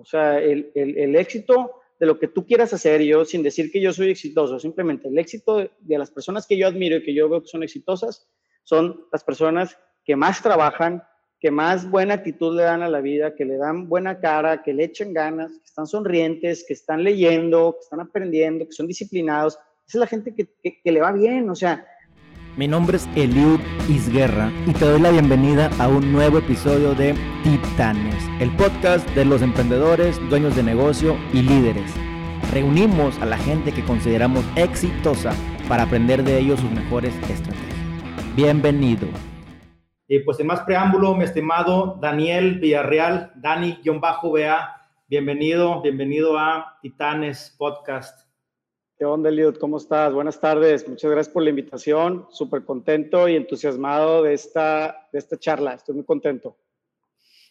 O sea, el, el, éxito de lo que tú quieras hacer, yo sin decir que yo soy exitoso, simplemente el éxito de, las personas que yo admiro y que yo veo que son exitosas, son las personas que más trabajan, que más buena actitud le dan a la vida, que le dan buena cara, que le echen ganas, que están sonrientes, que están leyendo, que están aprendiendo, que son disciplinados. Esa es la gente que, que, le va bien, o sea. Mi nombre es Eliud Isguerra y te doy la bienvenida a un nuevo episodio de Titanes, el podcast de los emprendedores, dueños de negocio y líderes. Reunimos a la gente que consideramos exitosa para aprender de ellos sus mejores estrategias. Bienvenido. Y pues sin más preámbulo, mi estimado Daniel Villarreal, Dani-BA, bienvenido, bienvenido a Titanes Podcast. ¿Qué onda, Eliud? ¿Cómo estás? Buenas tardes. Muchas gracias por la invitación. Súper contento y entusiasmado de esta, de esta charla. Estoy muy contento.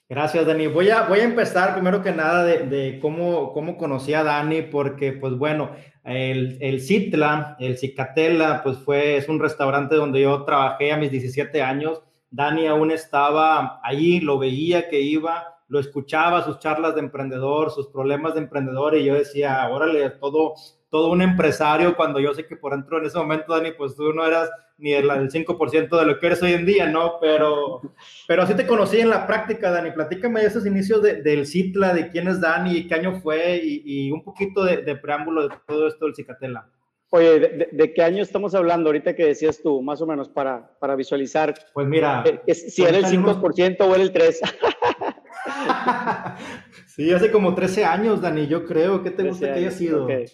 Gracias, Dani. Voy a, voy a empezar primero que nada de, de cómo, cómo conocí a Dani, porque pues bueno, el, el Citla, el Cicatela, pues fue, es un restaurante donde yo trabajé a mis 17 años Dani aún estaba ahí, lo veía que iba, lo escuchaba, sus charlas de emprendedor, sus problemas de emprendedor, y yo decía, órale, todo, todo un empresario, cuando yo sé que por dentro en ese momento, Dani, pues tú no eras ni el, 5% de lo que eres hoy en día, ¿no? Pero, pero así te conocí en la práctica, Dani. Platícame de esos inicios del Citla, de quién es Dani, qué año fue, y, un poquito de, de, preámbulo de todo esto del Cicatela. Oye, ¿de, qué año estamos hablando ahorita que decías tú, más o menos, para, para visualizar? Pues mira. Eh, si era el 5% o era el 3%. sí, hace como 13 años, Dani, yo creo. ¿Qué te gusta que haya sido? Okay.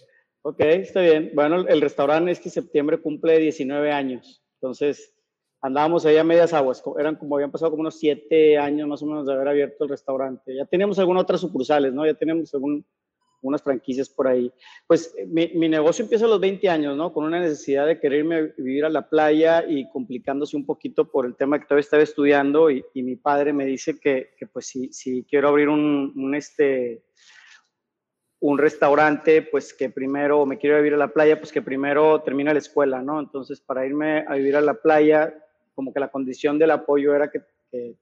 Ok, está bien. Bueno, el restaurante este septiembre cumple 19 años. Entonces, andábamos ahí a medias aguas. Eran como, habían pasado como unos 7 años más o menos de haber abierto el restaurante. Ya teníamos algunas otras sucursales, ¿no? Ya teníamos algún franquicias por ahí. Pues eh, mi, negocio empieza a los 20 años, ¿no? Con una necesidad de quererme vivir a la playa y complicándose un poquito por el tema que todavía estaba estudiando y, mi padre me dice que, que pues si, si, quiero abrir un, un, este, un restaurante, pues que primero me quiero vivir a la playa, pues que primero termine la escuela, ¿no? Entonces para irme a vivir a la playa, como que la condición del apoyo era que, que,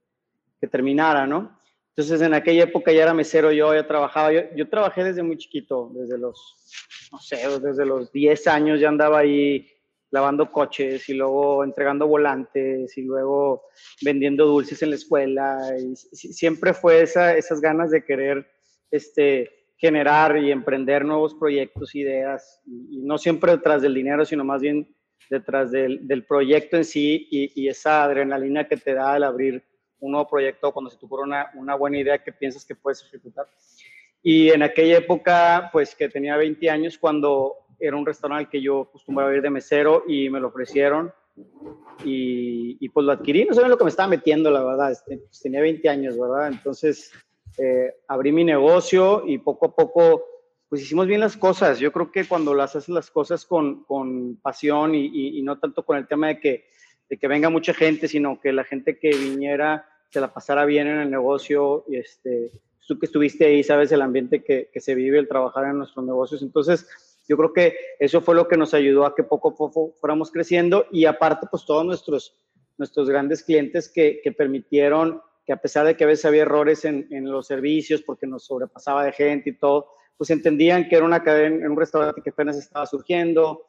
que terminara, ¿no? Entonces, en aquella época ya era mesero yo, ya trabajaba. Yo, yo, trabajé desde muy chiquito, desde los, no sé, desde los 10 años ya andaba ahí lavando coches y luego entregando volantes y luego vendiendo dulces en la escuela. Y siempre fue esa, esas ganas de querer este, generar y emprender nuevos proyectos, ideas, y, no siempre detrás del dinero, sino más bien detrás del, proyecto en sí y, y esa adrenalina que te da el abrir un nuevo proyecto, cuando se te ocurre una, buena idea que piensas que puedes ejecutar. Y en aquella época, pues que tenía 20 años, cuando era un restaurante que yo acostumbraba ir de mesero y me lo ofrecieron y, y pues lo adquirí, no sabía lo que me estaba metiendo, la verdad, este, pues, tenía 20 años, ¿verdad? Entonces eh, abrí mi negocio y poco a poco pues hicimos bien las cosas. Yo creo que cuando las haces las cosas con, con pasión y, no tanto con el tema de que, de que venga mucha gente, sino que la gente que viniera se la pasara bien en el negocio, y este, tú que estuviste ahí, sabes el ambiente que, se vive el trabajar en nuestros negocios. Entonces, yo creo que eso fue lo que nos ayudó a que poco a poco fuéramos creciendo y aparte, pues todos nuestros, nuestros grandes clientes que permitieron que a pesar de que a veces había errores en, en, los servicios porque nos sobrepasaba de gente y todo, pues entendían que era una cadena, en un restaurante que apenas estaba surgiendo,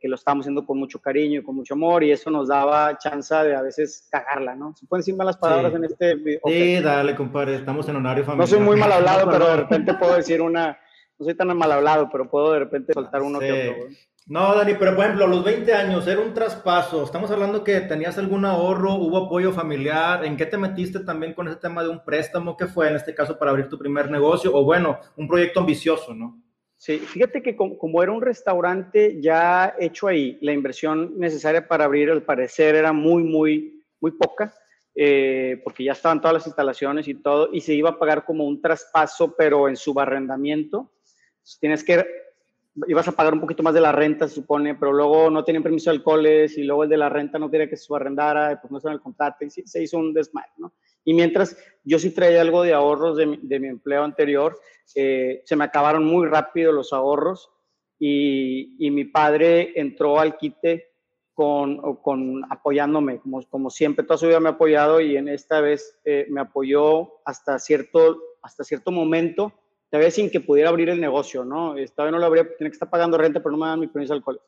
que lo estábamos haciendo con mucho cariño y con mucho amor y eso nos daba chance de a veces cagarla, ¿no? ¿Se pueden decir malas palabras en este video? Sí, dale, compadre, estamos en horario familiar. No soy muy mal hablado, pero de repente puedo decir una, no soy tan mal hablado, pero puedo de repente soltar uno que otro. No, Dani, pero por ejemplo, los 20 años era un traspaso. Estamos hablando que tenías algún ahorro, hubo apoyo familiar. ¿En qué te metiste también con ese tema de un préstamo? ¿Qué fue en este caso para abrir tu primer negocio? O bueno, un proyecto ambicioso, ¿no? Sí, fíjate que como, era un restaurante ya hecho ahí, la inversión necesaria para abrir, al parecer, era muy, muy, muy poca, eh, porque ya estaban todas las instalaciones y todo, y se iba a pagar como un traspaso, pero en subarrendamiento. Tienes que, ibas a pagar un poquito más de la renta, se supone, pero luego no tenían permiso de alcoholes y luego el de la renta no quería que se subarrendara, pues no en el contrato, y se hizo un desmadre, ¿no? Y mientras yo sí traía algo de ahorros de mi, de mi empleo anterior, eh, se me acabaron muy rápido los ahorros y, y mi padre entró al quite con, con apoyándome, como, como, siempre, toda su vida me ha apoyado y en esta vez eh, me apoyó hasta cierto, hasta cierto momento todavía sin que pudiera abrir el negocio, ¿no? Todavía no lo abría, tenía que estar pagando renta, pero no me daban mi permiso de alcohol.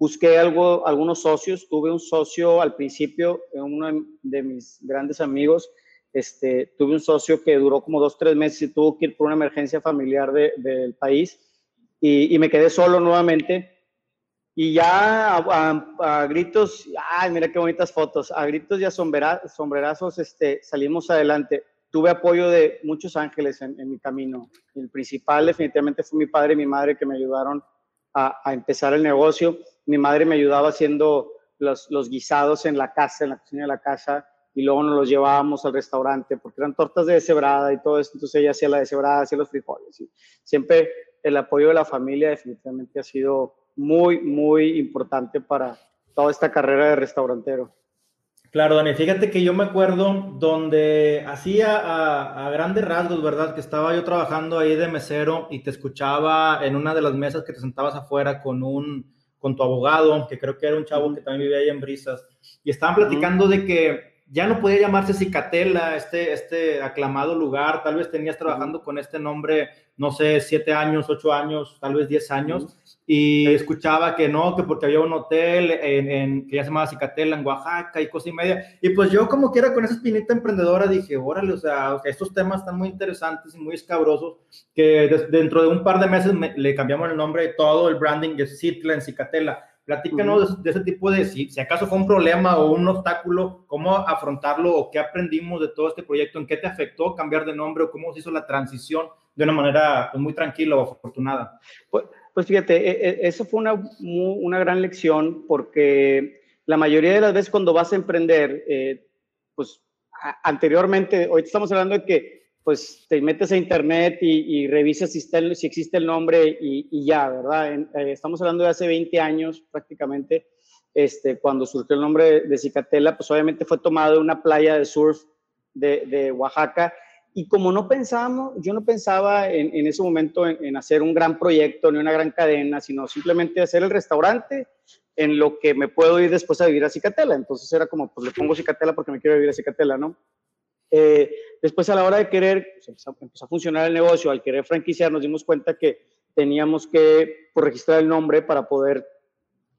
Busqué algo, algunos socios, tuve un socio al principio, uno de mis grandes amigos, este, tuve un socio que duró como dos, tres meses y tuvo que ir por una emergencia familiar del país y, y, me quedé solo nuevamente. Y ya a, gritos, ay, mira qué bonitas fotos, a gritos y a sombrerazos este, salimos adelante. Tuve apoyo de muchos ángeles en, mi camino. El principal definitivamente fue mi padre y mi madre que me ayudaron a, a empezar el negocio. Mi madre me ayudaba haciendo los, los guisados en la casa, en la cocina de la casa y luego nos los llevábamos al restaurante porque eran tortas de deshebrada y todo eso, entonces ella hacía la deshebrada, hacía los frijoles. Siempre el apoyo de la familia definitivamente ha sido muy, muy importante para toda esta carrera de restaurantero. Claro, Dani, fíjate que yo me acuerdo donde hacía a, a, grandes rasgos, ¿verdad? Que estaba yo trabajando ahí de mesero y te escuchaba en una de las mesas que te sentabas afuera con un, con tu abogado, que creo que era un chavo que también vivía ahí en Brisas, y estaban platicando de que ya no podía llamarse Cicatela, este, este aclamado lugar, tal vez tenías trabajando con este nombre, no sé, siete años, ocho años, tal vez diez años, y escuchaba que no, que porque había un hotel en, que ya se llamaba Cicatela en Oaxaca y cosa y media, y pues yo como quiera con esa espinita emprendedora dije, órale, o sea, estos temas están muy interesantes y muy escabrosos, que dentro de un par de meses le cambiamos el nombre de todo el branding de Citla en Cicatela, Platícanos de, ese tipo de, si, si, acaso fue un problema o un obstáculo, cómo afrontarlo o qué aprendimos de todo este proyecto, en qué te afectó cambiar de nombre o cómo se hizo la transición de una manera pues, muy tranquila o afortunada. Pues, pues fíjate, e, e, eso fue una, una gran lección porque la mayoría de las veces cuando vas a emprender, eh, pues anteriormente, hoy estamos hablando de que pues te metes a internet y, revisas si, existe el nombre y, ya, ¿verdad? Eh, estamos hablando de hace 20 años prácticamente, este, cuando surgió el nombre de Cicatela, pues obviamente fue tomado de una playa de surf de, Oaxaca. Y como no pensábamos, yo no pensaba en, en ese momento en, hacer un gran proyecto ni una gran cadena, sino simplemente hacer el restaurante en lo que me puedo ir después a vivir a Cicatela. Entonces era como, pues le pongo Cicatela porque me quiero vivir a Cicatela, ¿no? Eh, después a la hora de querer, pues, empezó, a funcionar el negocio, al querer franquiciar nos dimos cuenta que teníamos que pues, registrar el nombre para poder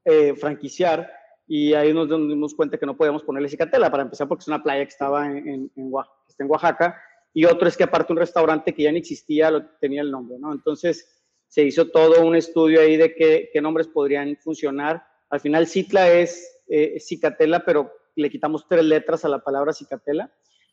eh, franquiciar y ahí nos dimos cuenta que no podíamos ponerle Cicatela para empezar porque es una playa que estaba en, en, está en Oaxaca y otro es que aparte un restaurante que ya no existía lo, tenía el nombre, ¿no? Entonces se hizo todo un estudio ahí de qué, qué nombres podrían funcionar. Al final Citla es eh, Cicatela, pero le quitamos tres letras a la palabra Cicatela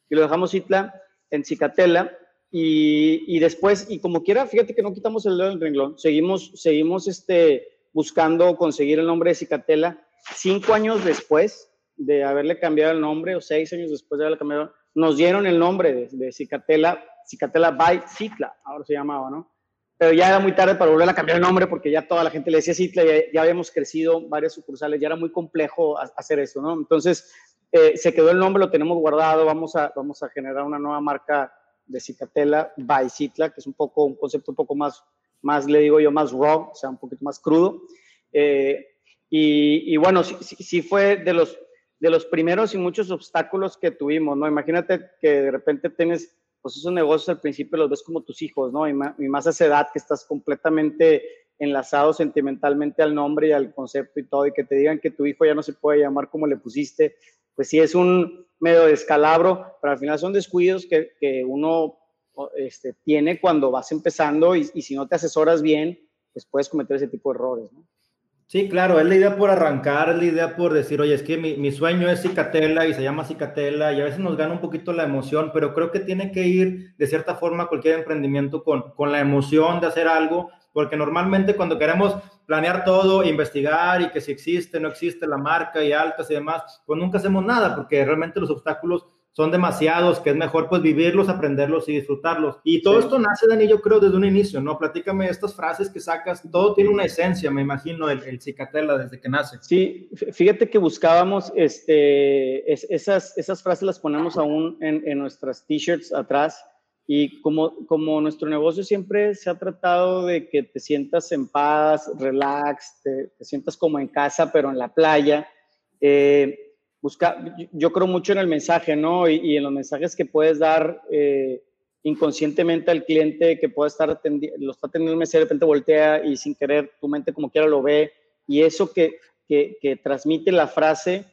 y lo dejamos Citla en Cicatela. Y, y, después, y como quiera, fíjate que no quitamos el dedo del renglón, seguimos, seguimos este, buscando conseguir el nombre de Cicatela. Cinco años después de haberle cambiado el nombre, o seis años después de haberle cambiado, nos dieron el nombre de, de Cicatela, Cicatela by Citla, ahora se llamaba, ¿no? Pero ya era muy tarde para volver a cambiar el nombre porque ya toda la gente le decía Citla, ya, ya habíamos crecido varias sucursales, ya era muy complejo hacer eso, ¿no? Entonces, eh, se quedó el nombre, lo tenemos guardado, vamos a, vamos a generar una nueva marca de Cicatela by Citla, que es un poco, un concepto un poco más, más le digo yo, más raw, o sea, un poquito más crudo. Eh, y, bueno, sí, sí, fue de los, de los primeros y muchos obstáculos que tuvimos, ¿no? Imagínate que de repente tienes, pues esos negocios al principio los ves como tus hijos, ¿no? Y más, a esa edad que estás completamente enlazado sentimentalmente al nombre y al concepto y todo, y que te digan que tu hijo ya no se puede llamar como le pusiste, pues sí es un medio descalabro, pero al final son descuidos que, que uno este, tiene cuando vas empezando y, y, si no te asesoras bien, pues puedes cometer ese tipo de errores, ¿no? Sí, claro, es la idea por arrancar, es la idea por decir, oye, es que mi, mi, sueño es Cicatela y se llama Cicatela y a veces nos gana un poquito la emoción, pero creo que tiene que ir de cierta forma cualquier emprendimiento con, con la emoción de hacer algo, porque normalmente cuando queremos planear todo, investigar y que si existe, no existe la marca y altas y demás, pues nunca hacemos nada porque realmente los obstáculos son demasiados, que es mejor pues vivirlos, aprenderlos y disfrutarlos. Y todo esto nace, Dani, yo creo, desde un inicio, ¿no? Platícame estas frases que sacas, todo tiene una esencia, me imagino, el, el cicatela desde que nace. Sí, fíjate que buscábamos, este, esas, esas frases las ponemos aún en, en nuestras t-shirts atrás, y como, como nuestro negocio siempre se ha tratado de que te sientas en paz, relax, te, sientas como en casa, pero en la playa, eh, busca, yo creo mucho en el mensaje, ¿no? Y, en los mensajes que puedes dar, eh, inconscientemente al cliente que pueda estar atendiendo, lo está atendiendo el mesero, de repente voltea y sin querer tu mente como quiera lo ve. Y eso que, que, que transmite la frase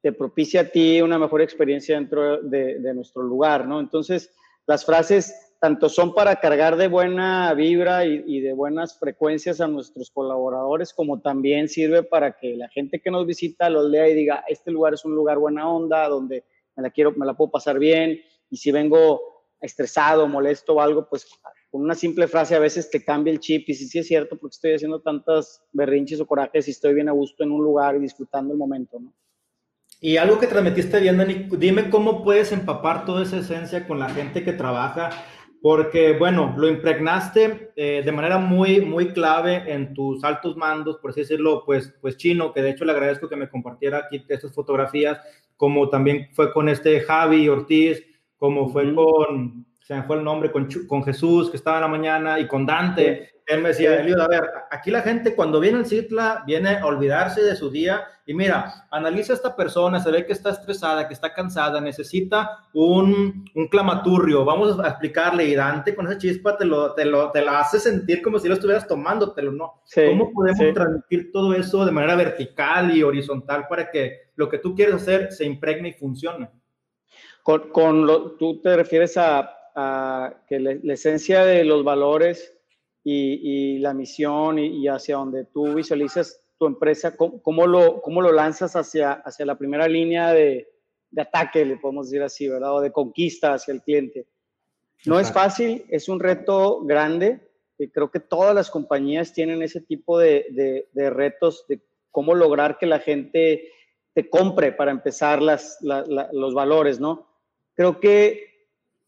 te propicia a ti una mejor experiencia dentro de, de nuestro lugar, ¿no? Entonces, las frases tanto son para cargar de buena vibra y, de buenas frecuencias a nuestros colaboradores, como también sirve para que la gente que nos visita los lea y diga, este lugar es un lugar buena onda, donde me la quiero, me la puedo pasar bien, y si vengo estresado, molesto o algo, pues con una simple frase a veces te cambia el chip y si sí es cierto porque estoy haciendo tantas berrinches o corajes y estoy bien a gusto en un lugar y disfrutando el momento, ¿no? Y algo que transmitiste bien, Dani, dime cómo puedes empapar toda esa esencia con la gente que trabaja porque, bueno, lo impregnaste eh, de manera muy, muy clave en tus altos mandos, por así decirlo, pues, pues chino, que de hecho le agradezco que me compartiera aquí estas fotografías, como también fue con este Javi Ortiz, como fue con, se me fue el nombre, con, con Jesús, que estaba en la mañana, y con Dante. Él me decía, Elio, a ver, aquí la gente cuando viene al Citla viene a olvidarse de su día y mira, analiza a esta persona, se ve que está estresada, que está cansada, necesita un, un clamaturrio, vamos a explicarle y Dante con esa chispa te lo, te lo, te la hace sentir como si lo estuvieras tomándotelo, ¿no? ¿Cómo podemos transmitir todo eso de manera vertical y horizontal para que lo que tú quieres hacer se impregne y funcione? Con, con lo, tú te refieres a, a que la esencia de los valores y, la misión y, hacia donde tú visualizas tu empresa, cómo, lo, cómo lo lanzas hacia, hacia la primera línea de, de, ataque, le podemos decir así, ¿verdad? O de conquista hacia el cliente. No es fácil, es un reto grande. Y creo que todas las compañías tienen ese tipo de, de, retos de cómo lograr que la gente te compre para empezar las, los valores, ¿no? Creo que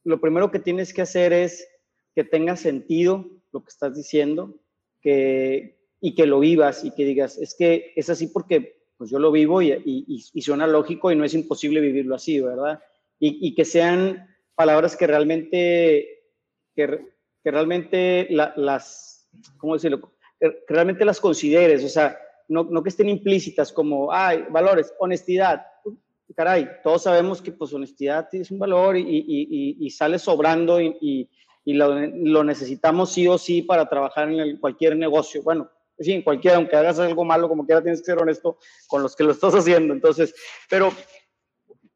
lo primero que tienes que hacer es que tenga sentido lo que estás diciendo que, y que lo vivas y que digas, es que es así porque pues yo lo vivo y, y, suena lógico y no es imposible vivirlo así, ¿verdad? Y, que sean palabras que realmente, que, que realmente las, ¿cómo decirlo? Realmente las consideres, o sea, no, no que estén implícitas como, ay, valores, honestidad, caray, todos sabemos que pues honestidad es un valor y, y, y sale sobrando y, y lo, necesitamos sí o sí para trabajar en cualquier negocio. Bueno, sí, en cualquiera, aunque hagas algo malo, como quiera, tienes que ser honesto con los que lo estás haciendo. Entonces, pero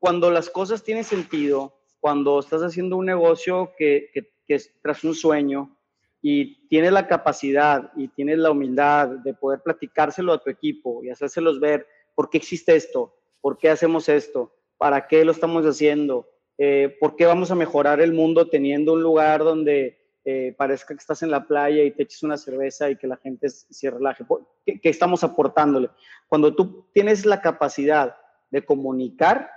cuando las cosas tienen sentido, cuando estás haciendo un negocio que, que, que es tras un sueño y tienes la capacidad y tienes la humildad de poder platicárselo a tu equipo y hacérselos ver por qué existe esto, por qué hacemos esto, para qué lo estamos haciendo, eh, ¿por qué vamos a mejorar el mundo teniendo un lugar donde eh, parezca que estás en la playa y te eches una cerveza y que la gente se relaje? ¿Qué, ¿Qué, estamos aportándole? Cuando tú tienes la capacidad de comunicar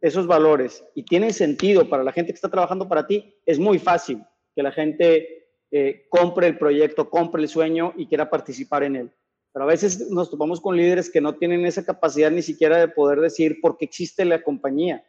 esos valores y tienen sentido para la gente que está trabajando para ti, es muy fácil que la gente eh, compre el proyecto, compre el sueño y quiera participar en él. Pero a veces nos topamos con líderes que no tienen esa capacidad ni siquiera de poder decir por qué existe la compañía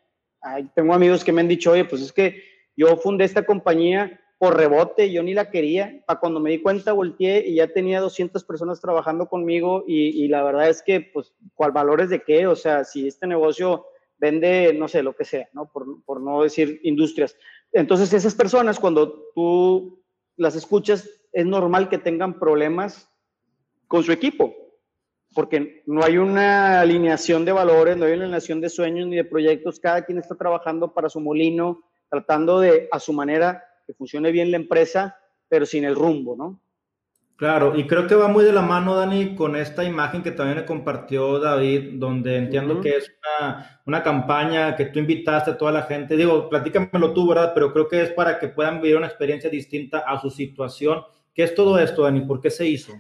tengo amigos que me han dicho, oye, pues es que yo fundé esta compañía por rebote, yo ni la quería, para cuando me di cuenta volteé y ya tenía 200 personas trabajando conmigo y, la verdad es que, pues, ¿cuál valores de qué? O sea, si este negocio vende, no sé, lo que sea, ¿no? Por, por no decir industrias. Entonces, esas personas, cuando tú las escuchas, es normal que tengan problemas con su equipo, porque no hay una alineación de valores, no hay una alineación de sueños ni de proyectos, cada quien está trabajando para su molino, tratando de, a su manera, que funcione bien la empresa, pero sin el rumbo, ¿no? Claro, y creo que va muy de la mano, Dani, con esta imagen que también me compartió David, donde entiendo que es una, una, campaña que tú invitaste a toda la gente. Digo, platícamelo tú, ¿verdad? Pero creo que es para que puedan vivir una experiencia distinta a su situación. ¿Qué es todo esto, Dani? ¿Por qué se hizo?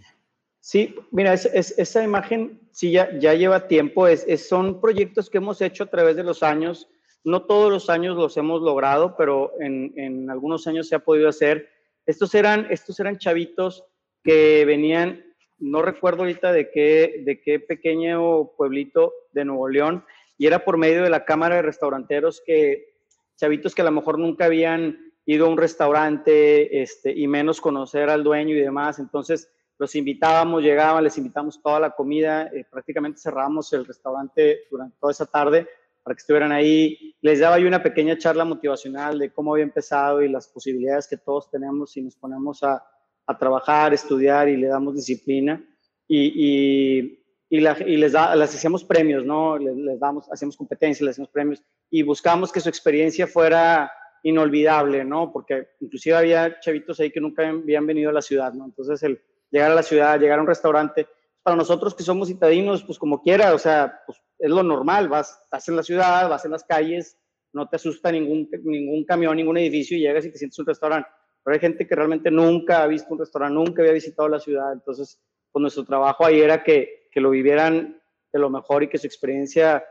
Sí, mira, es, esa imagen sí ya, ya lleva tiempo, es, son proyectos que hemos hecho a través de los años, no todos los años los hemos logrado, pero en, en algunos años se ha podido hacer. Estos eran, estos eran chavitos que venían, no recuerdo ahorita de qué, de qué pequeño pueblito de Nuevo León, y era por medio de la Cámara de Restauranteros que chavitos que a lo mejor nunca habían ido a un restaurante este, y menos conocer al dueño y demás, entonces los invitábamos, llegaban, les invitamos toda la comida, eh, prácticamente cerramos el restaurante durante toda esa tarde para que estuvieran ahí. Les daba yo una pequeña charla motivacional de cómo había empezado y las posibilidades que todos tenemos si nos ponemos a, a trabajar, estudiar y le damos disciplina. Y, y, y, les, da, les hacíamos premios, ¿no? Les, les, damos, hacíamos competencias, les hacíamos premios y buscamos que su experiencia fuera inolvidable, ¿no? Porque inclusive había chavitos ahí que nunca habían venido a la ciudad, ¿no? Entonces el llegar a la ciudad, llegar a un restaurante, para nosotros que somos citadinos, pues como quiera, o sea, pues es lo normal, vas, estás en la ciudad, vas en las calles, no te asusta ningún, ningún camión, ningún edificio y llegas y te sientes un restaurante. Pero hay gente que realmente nunca ha visto un restaurante, nunca había visitado la ciudad, entonces, pues nuestro trabajo ahí era que, que lo vivieran de lo mejor y que su experiencia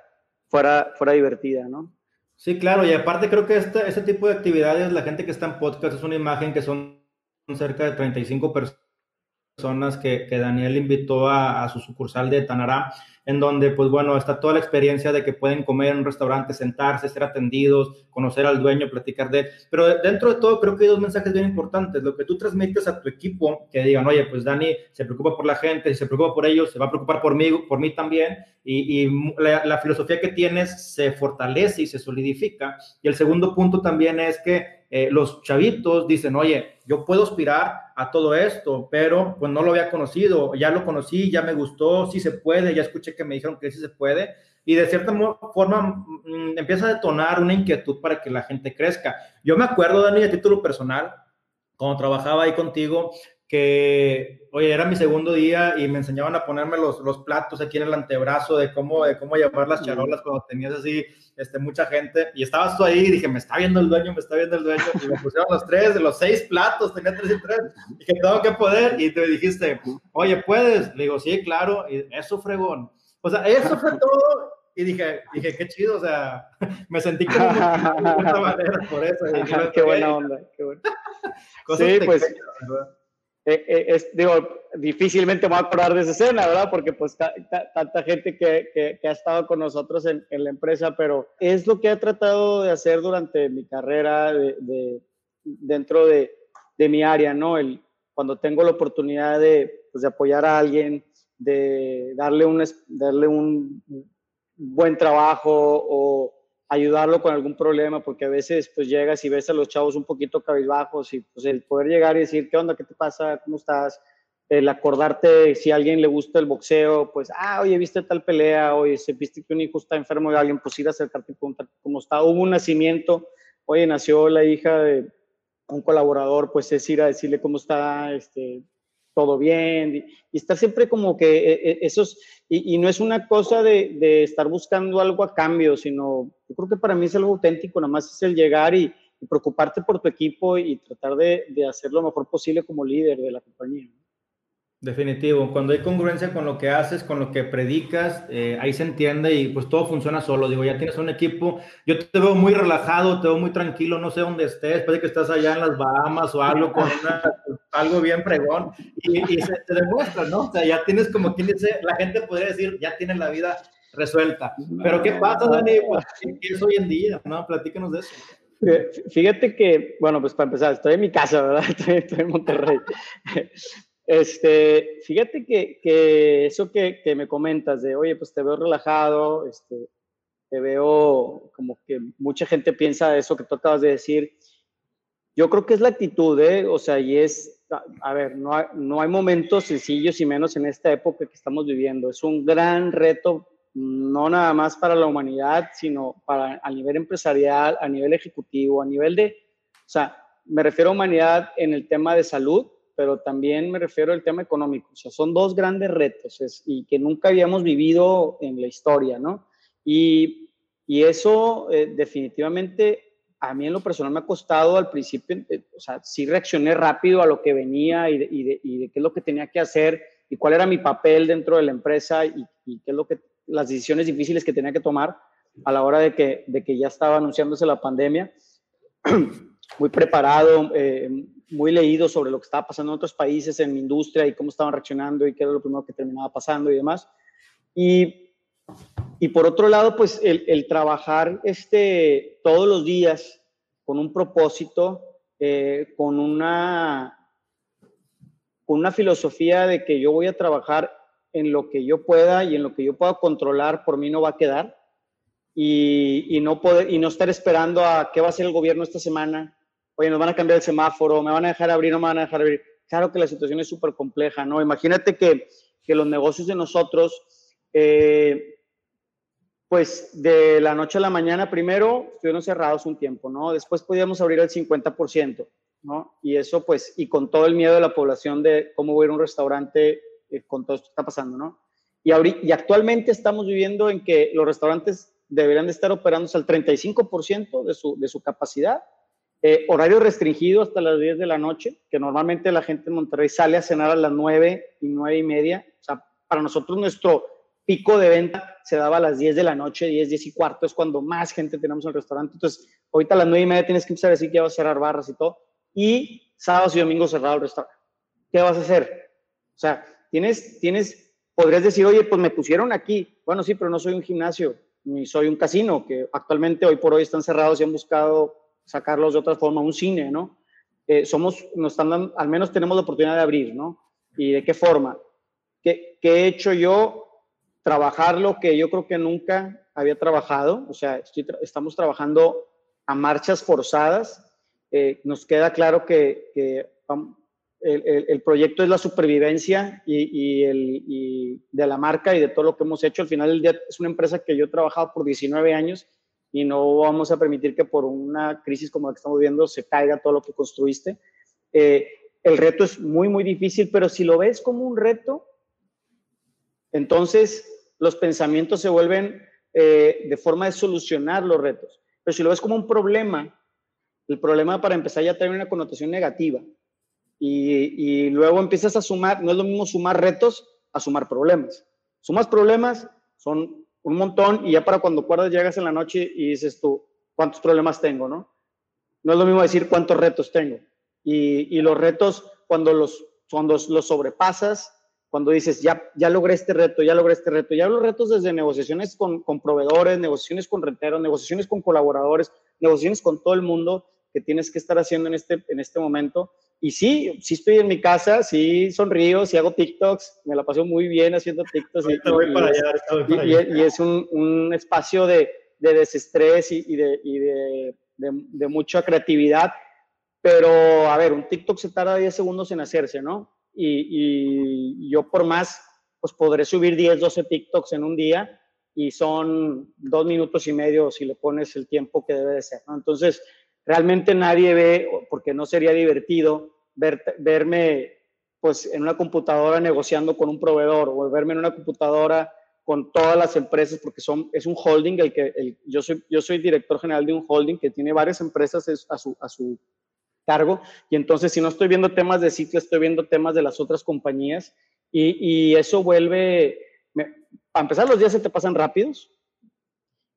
fuera, fuera divertida, ¿no? Sí, claro, y aparte creo que este, este tipo de actividades, la gente que está en podcast es una imagen que son cerca de 35 personas que, que Daniel invitó a, a, su sucursal de Tanará en donde, pues bueno, está toda la experiencia de que pueden comer en un restaurante, sentarse, ser atendidos, conocer al dueño, platicar de él. Pero dentro de todo, creo que hay dos mensajes bien importantes. Lo que tú transmites a tu equipo, que digan, oye, pues Dani se preocupa por la gente, se preocupa por ellos, se va a preocupar por mí, por mí también. Y, y la, la filosofía que tienes se fortalece y se solidifica. Y el segundo punto también es que eh, los chavitos dicen, oye, yo puedo aspirar a todo esto, pero pues no lo había conocido, ya lo conocí, ya me gustó, sí se puede, ya escuché que me dijeron que sí se puede, y de cierta forma mmm, empieza a detonar una inquietud para que la gente crezca. Yo me acuerdo, Dani, a título personal, cuando trabajaba ahí contigo, que, oye, era mi segundo día y me enseñaban a ponerme los, los platos aquí en el antebrazo de cómo, de cómo llevar las charolas cuando tenías así este, mucha gente. Y estabas tú ahí y dije, me está viendo el dueño, me está viendo el dueño. Y me pusieron los tres, de los seis platos, tenía tres y tres. Dije, tengo que poder. Y te dijiste, oye, ¿puedes? Le digo, sí, claro. Y eso, fregón. O sea, eso fue todo. Y dije, dije, qué chido, o sea, me sentí como de manera por eso. Dije, qué buena onda, qué bueno. sí, pues, eh, eh, es, digo, difícilmente me voy a acordar de esa escena, ¿verdad? Porque pues tanta gente que, que, ha estado con nosotros en, en, la empresa, pero es lo que he tratado de hacer durante mi carrera de, dentro de, de, mi área, ¿no? El, cuando tengo la oportunidad de, pues, de apoyar a alguien, de darle un, darle un buen trabajo o ayudarlo con algún problema, porque a veces pues llegas y ves a los chavos un poquito cabizbajos y pues el poder llegar y decir, ¿qué onda? ¿Qué te pasa? ¿Cómo estás? El acordarte si a alguien le gusta el boxeo, pues, ah, oye, viste tal pelea, oye, se viste que un hijo está enfermo de alguien, pues ir a acercarte y preguntar cómo está. Hubo un nacimiento, oye, nació la hija de un colaborador, pues es ir a decirle cómo está, este, todo bien, y, estar siempre como que eh, esos, y, no es una cosa de, de, estar buscando algo a cambio, sino yo creo que para mí es algo auténtico, nada más es el llegar y, preocuparte por tu equipo y tratar de, hacer lo mejor posible como líder de la compañía. Definitivo, cuando hay congruencia con lo que haces, con lo que predicas, eh, ahí se entiende y pues todo funciona solo. Digo, ya tienes un equipo, yo te veo muy relajado, te veo muy tranquilo, no sé dónde estés, puede que estás allá en las Bahamas o algo con algo bien pregón y, se te demuestra, ¿no? O sea, ya tienes como quien dice, la gente podría decir, ya tienes la vida resuelta. Pero ¿qué pasa, Dani? Pues, ¿Qué es hoy en día? ¿No? Platícanos de eso. Fíjate que, bueno, pues para empezar, estoy en mi casa, ¿verdad? Estoy en Monterrey. Este, fíjate que, que eso que, que, me comentas de, oye, pues te veo relajado, este, te veo como que mucha gente piensa eso que tú acabas de decir. Yo creo que es la actitud, ¿eh? O sea, y es, a, a ver, no hay, no hay momentos sencillos y menos en esta época que estamos viviendo. Es un gran reto, no nada más para la humanidad, sino para a nivel empresarial, a nivel ejecutivo, a nivel de, o sea, me refiero a humanidad en el tema de salud, pero también me refiero al tema económico. O sea, son dos grandes retos es, y que nunca habíamos vivido en la historia, ¿no? Y, y eso eh, definitivamente a mí en lo personal me ha costado al principio, eh, o sea, sí reaccioné rápido a lo que venía y de, y, de, y de, qué es lo que tenía que hacer y cuál era mi papel dentro de la empresa y, y, qué es lo que, las decisiones difíciles que tenía que tomar a la hora de que, de que ya estaba anunciándose la pandemia. Muy preparado, eh, muy leído sobre lo que estaba pasando en otros países, en mi industria y cómo estaban reaccionando y qué era lo primero que terminaba pasando y demás. Y, y por otro lado, pues el, el, trabajar este, todos los días con un propósito, eh, con, una, con una filosofía de que yo voy a trabajar en lo que yo pueda y en lo que yo pueda controlar, por mí no va a quedar. y, y, no poder, y no estar esperando a qué va a hacer el gobierno esta semana. Oye, nos van a cambiar el semáforo, me van a dejar abrir, no me van a dejar abrir. Claro que la situación es súper compleja, ¿no? Imagínate que, que, los negocios de nosotros, eh, pues de la noche a la mañana primero estuvieron cerrados un tiempo, ¿no? Después podíamos abrir el 50%, ¿no? Y eso pues, y con todo el miedo de la población de cómo voy a ir a un restaurante eh, con todo esto que está pasando, ¿no? Y, y actualmente estamos viviendo en que los restaurantes deberían de estar operándose al 35% de su, de su capacidad. Eh, horario restringido hasta las 10 de la noche, que normalmente la gente en Monterrey sale a cenar a las 9 y 9 y media. O sea, para nosotros nuestro pico de venta se daba a las 10 de la noche, 10, 10 y cuarto, es cuando más gente tenemos en el restaurante. Entonces, ahorita a las 9 y media tienes que empezar a decir que ya vas a cerrar barras y todo. Y sábados y domingos cerrado el restaurante. ¿Qué vas a hacer? O sea, tienes, tienes, podrías decir, oye, pues me pusieron aquí. Bueno, sí, pero no soy un gimnasio ni soy un casino, que actualmente hoy por hoy están cerrados y han buscado sacarlos de otra forma, un cine, ¿no? Eh, somos, nos están al menos tenemos la oportunidad de abrir, ¿no? ¿Y de qué forma? ¿Qué, ¿Qué, he hecho yo? Trabajar lo que yo creo que nunca había trabajado, o sea, estamos trabajando a marchas forzadas. Eh, nos queda claro que, que el, proyecto es la supervivencia y, el, de la marca y de todo lo que hemos hecho. Al final del día es una empresa que yo he trabajado por 19 años y no vamos a permitir que por una crisis como la que estamos viviendo se caiga todo lo que construiste. Eh, el reto es muy, muy difícil, pero si lo ves como un reto, entonces los pensamientos se vuelven eh, de forma de solucionar los retos. Pero si lo ves como un problema, el problema para empezar ya tiene una connotación negativa y, luego empiezas a sumar, no es lo mismo sumar retos a sumar problemas. Sumas problemas, son un montón y ya para cuando acuerdas llegas en la noche y dices tú, ¿cuántos problemas tengo, no? No es lo mismo decir cuántos retos tengo. Y, y los retos, cuando los, cuando los sobrepasas, cuando dices, ya, ya logré este reto, ya logré este reto, ya los retos desde negociaciones con, con proveedores, negociaciones con renteros, negociaciones con colaboradores, negociaciones con todo el mundo que tienes que estar haciendo en este, en este momento, y sí, sí estoy en mi casa, sí sonrío, sí hago TikToks, me la paso muy bien haciendo TikToks. Y, y, es un, un espacio de, de, desestrés y, de, de, de, mucha creatividad. Pero, a ver, un TikTok se tarda 10 segundos en hacerse, ¿no? Y, yo por más, pues podré subir 10, 12 TikToks en un día y son dos minutos y medio si le pones el tiempo que debe de ser, ¿no? Entonces, realmente nadie ve, porque no sería divertido verme pues en una computadora negociando con un proveedor o verme en una computadora con todas las empresas porque son es un holding el que yo soy yo soy director general de un holding que tiene varias empresas a su, a su cargo y entonces si no estoy viendo temas de sitio estoy viendo temas de las otras compañías y, y eso vuelve a empezar los días se te pasan rápidos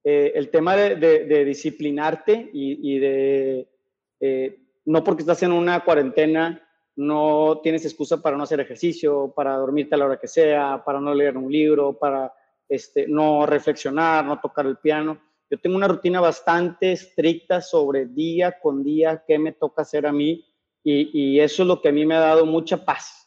eh, el tema de, disciplinarte y, de, eh, no porque estás en una cuarentena, no tienes excusa para no hacer ejercicio, para dormirte a la hora que sea, para no leer un libro, para este, no reflexionar, no tocar el piano. Yo tengo una rutina bastante estricta sobre día con día qué me toca hacer a mí y eso es lo que a mí me ha dado mucha paz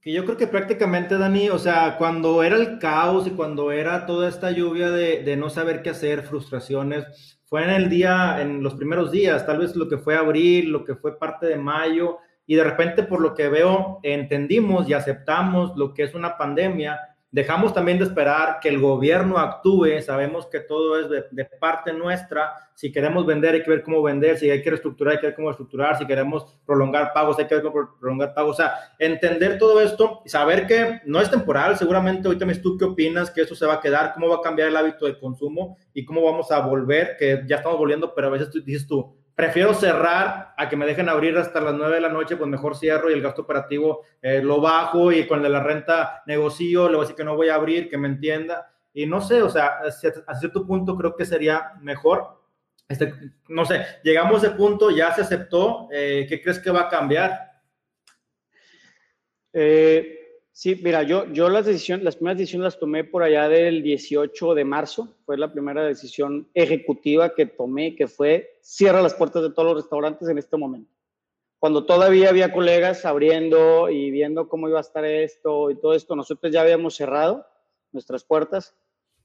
que yo creo que prácticamente, Dani, o sea, cuando era el caos y cuando era toda esta lluvia de, de, no saber qué hacer, frustraciones, fue en el día, en los primeros días, tal vez lo que fue abril, lo que fue parte de mayo, y de repente por lo que veo, entendimos y aceptamos lo que es una pandemia Dejamos también de esperar que el gobierno actúe, sabemos que todo es de, parte nuestra, si queremos vender hay que ver cómo vender, si hay que reestructurar hay que ver cómo reestructurar, si queremos prolongar pagos hay que ver cómo prolongar pagos, o sea, entender todo esto saber que no es temporal, seguramente ahorita me tú qué opinas, que eso se va a quedar, cómo va a cambiar el hábito de consumo y cómo vamos a volver, que ya estamos volviendo, pero a veces tú, dices tú, prefiero cerrar a que me dejen abrir hasta las 9 de la noche, pues mejor cierro y el gasto operativo eh, lo bajo y con de la renta negocio, le voy a decir que no voy a abrir, que me entienda. Y no sé, o sea, a cierto punto creo que sería mejor. Este, no sé, llegamos ese punto, ya se aceptó, eh, ¿qué crees que va a cambiar? Eh, Sí, mira, yo, yo las decisiones, las primeras decisiones las tomé por allá del 18 de marzo. Fue la primera decisión ejecutiva que tomé, que fue cierra las puertas de todos los restaurantes en este momento. Cuando todavía había colegas abriendo y viendo cómo iba a estar esto y todo esto, nosotros ya habíamos cerrado nuestras puertas.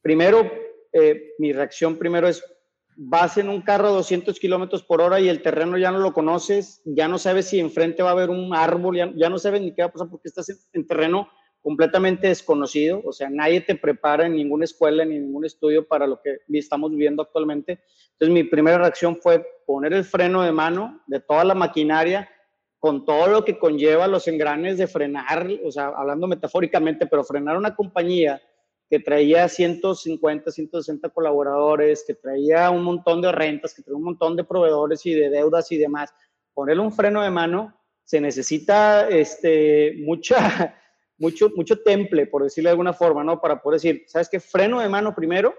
Primero, eh, mi reacción primero es, vas en un carro a 200 kilómetros por hora y el terreno ya no lo conoces, ya no sabes si enfrente va a haber un árbol, ya, no sabes ni qué va a pasar porque estás en, terreno completamente desconocido, o sea, nadie te prepara en ninguna escuela ni en ningún estudio para lo que estamos viviendo actualmente. Entonces, mi primera reacción fue poner el freno de mano de toda la maquinaria con todo lo que conlleva los engranes de frenar, o sea, hablando metafóricamente, pero frenar una compañía que traía 150, 160 colaboradores, que traía un montón de rentas, que traía un montón de proveedores y de deudas y demás, ponerle un freno de mano, se necesita este, mucha, mucho, mucho temple, por decirlo de alguna forma, ¿no? Para poder decir, ¿sabes qué? Freno de mano primero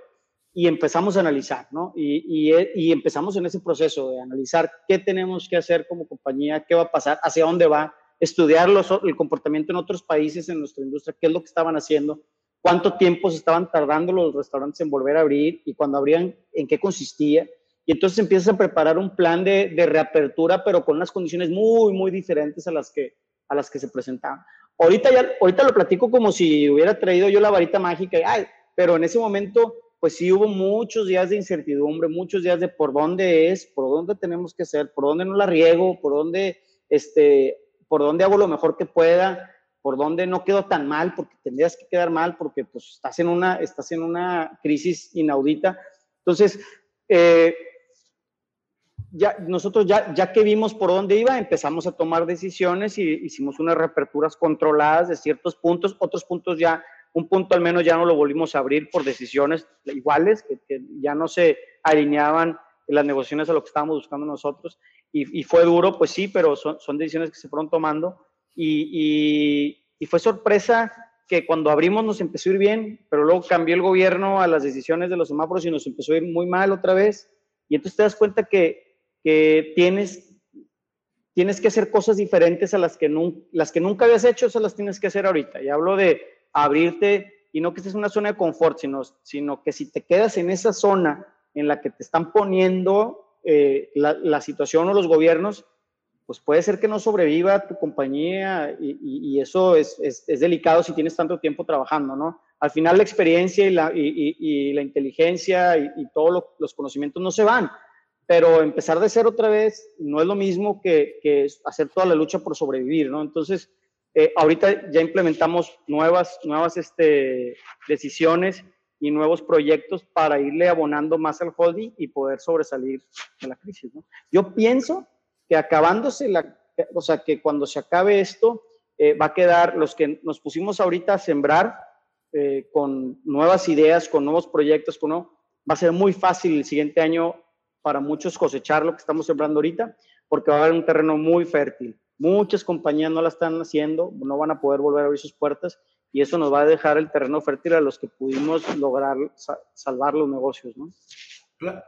y empezamos a analizar, ¿no? Y, y, y empezamos en ese proceso de analizar qué tenemos que hacer como compañía, qué va a pasar, hacia dónde va, estudiar los, el comportamiento en otros países en nuestra industria, qué es lo que estaban haciendo cuánto tiempo se estaban tardando los restaurantes en volver a abrir y cuando abrían, en qué consistía. Y entonces empiezas a preparar un plan de, reapertura, pero con unas condiciones muy, muy diferentes a las que, a las que se presentaban. Ahorita, ya, ahorita lo platico como si hubiera traído yo la varita mágica, ay, pero en ese momento, pues sí hubo muchos días de incertidumbre, muchos días de por dónde es, por dónde tenemos que hacer, por dónde no la riego, por dónde, este, por dónde hago lo mejor que pueda por dónde no quedó tan mal, porque tendrías que quedar mal, porque pues estás en una, estás en una crisis inaudita. Entonces, eh, ya, nosotros ya, ya que vimos por dónde iba, empezamos a tomar decisiones y hicimos unas reaperturas controladas de ciertos puntos, otros puntos ya, un punto al menos ya no lo volvimos a abrir por decisiones iguales, que, ya no se alineaban las negociaciones a lo que estábamos buscando nosotros. Y, y fue duro, pues sí, pero son, son decisiones que se fueron tomando y, fue sorpresa que cuando abrimos nos empezó a ir bien, pero luego cambió el gobierno a las decisiones de los semáforos y nos empezó a ir muy mal otra vez. Y entonces te das cuenta que, que tienes, tienes que hacer cosas diferentes a las que, las que nunca habías hecho, esas las tienes que hacer ahorita. Y hablo de abrirte y no que estés en una zona de confort, sino, sino que si te quedas en esa zona en la que te están poniendo eh, la, la situación o los gobiernos, pues puede ser que no sobreviva tu compañía y, eso es, delicado si tienes tanto tiempo trabajando, ¿no? Al final la experiencia y la, inteligencia y, todos los conocimientos no se van, pero empezar de cero otra vez no es lo mismo que, hacer toda la lucha por sobrevivir, ¿no? Entonces, eh, ahorita ya implementamos nuevas, nuevas este, decisiones y nuevos proyectos para irle abonando más al holding y poder sobresalir de la crisis, ¿no? Yo pienso que acabándose la, o sea, que cuando se acabe esto, eh, va a quedar los que nos pusimos ahorita a sembrar eh, con nuevas ideas, con nuevos proyectos, con, va a ser muy fácil el siguiente año para muchos cosechar lo que estamos sembrando ahorita, porque va a haber un terreno muy fértil. Muchas compañías no la están haciendo, no van a poder volver a abrir sus puertas y eso nos va a dejar el terreno fértil a los que pudimos lograr salvar los negocios, ¿no? Claro.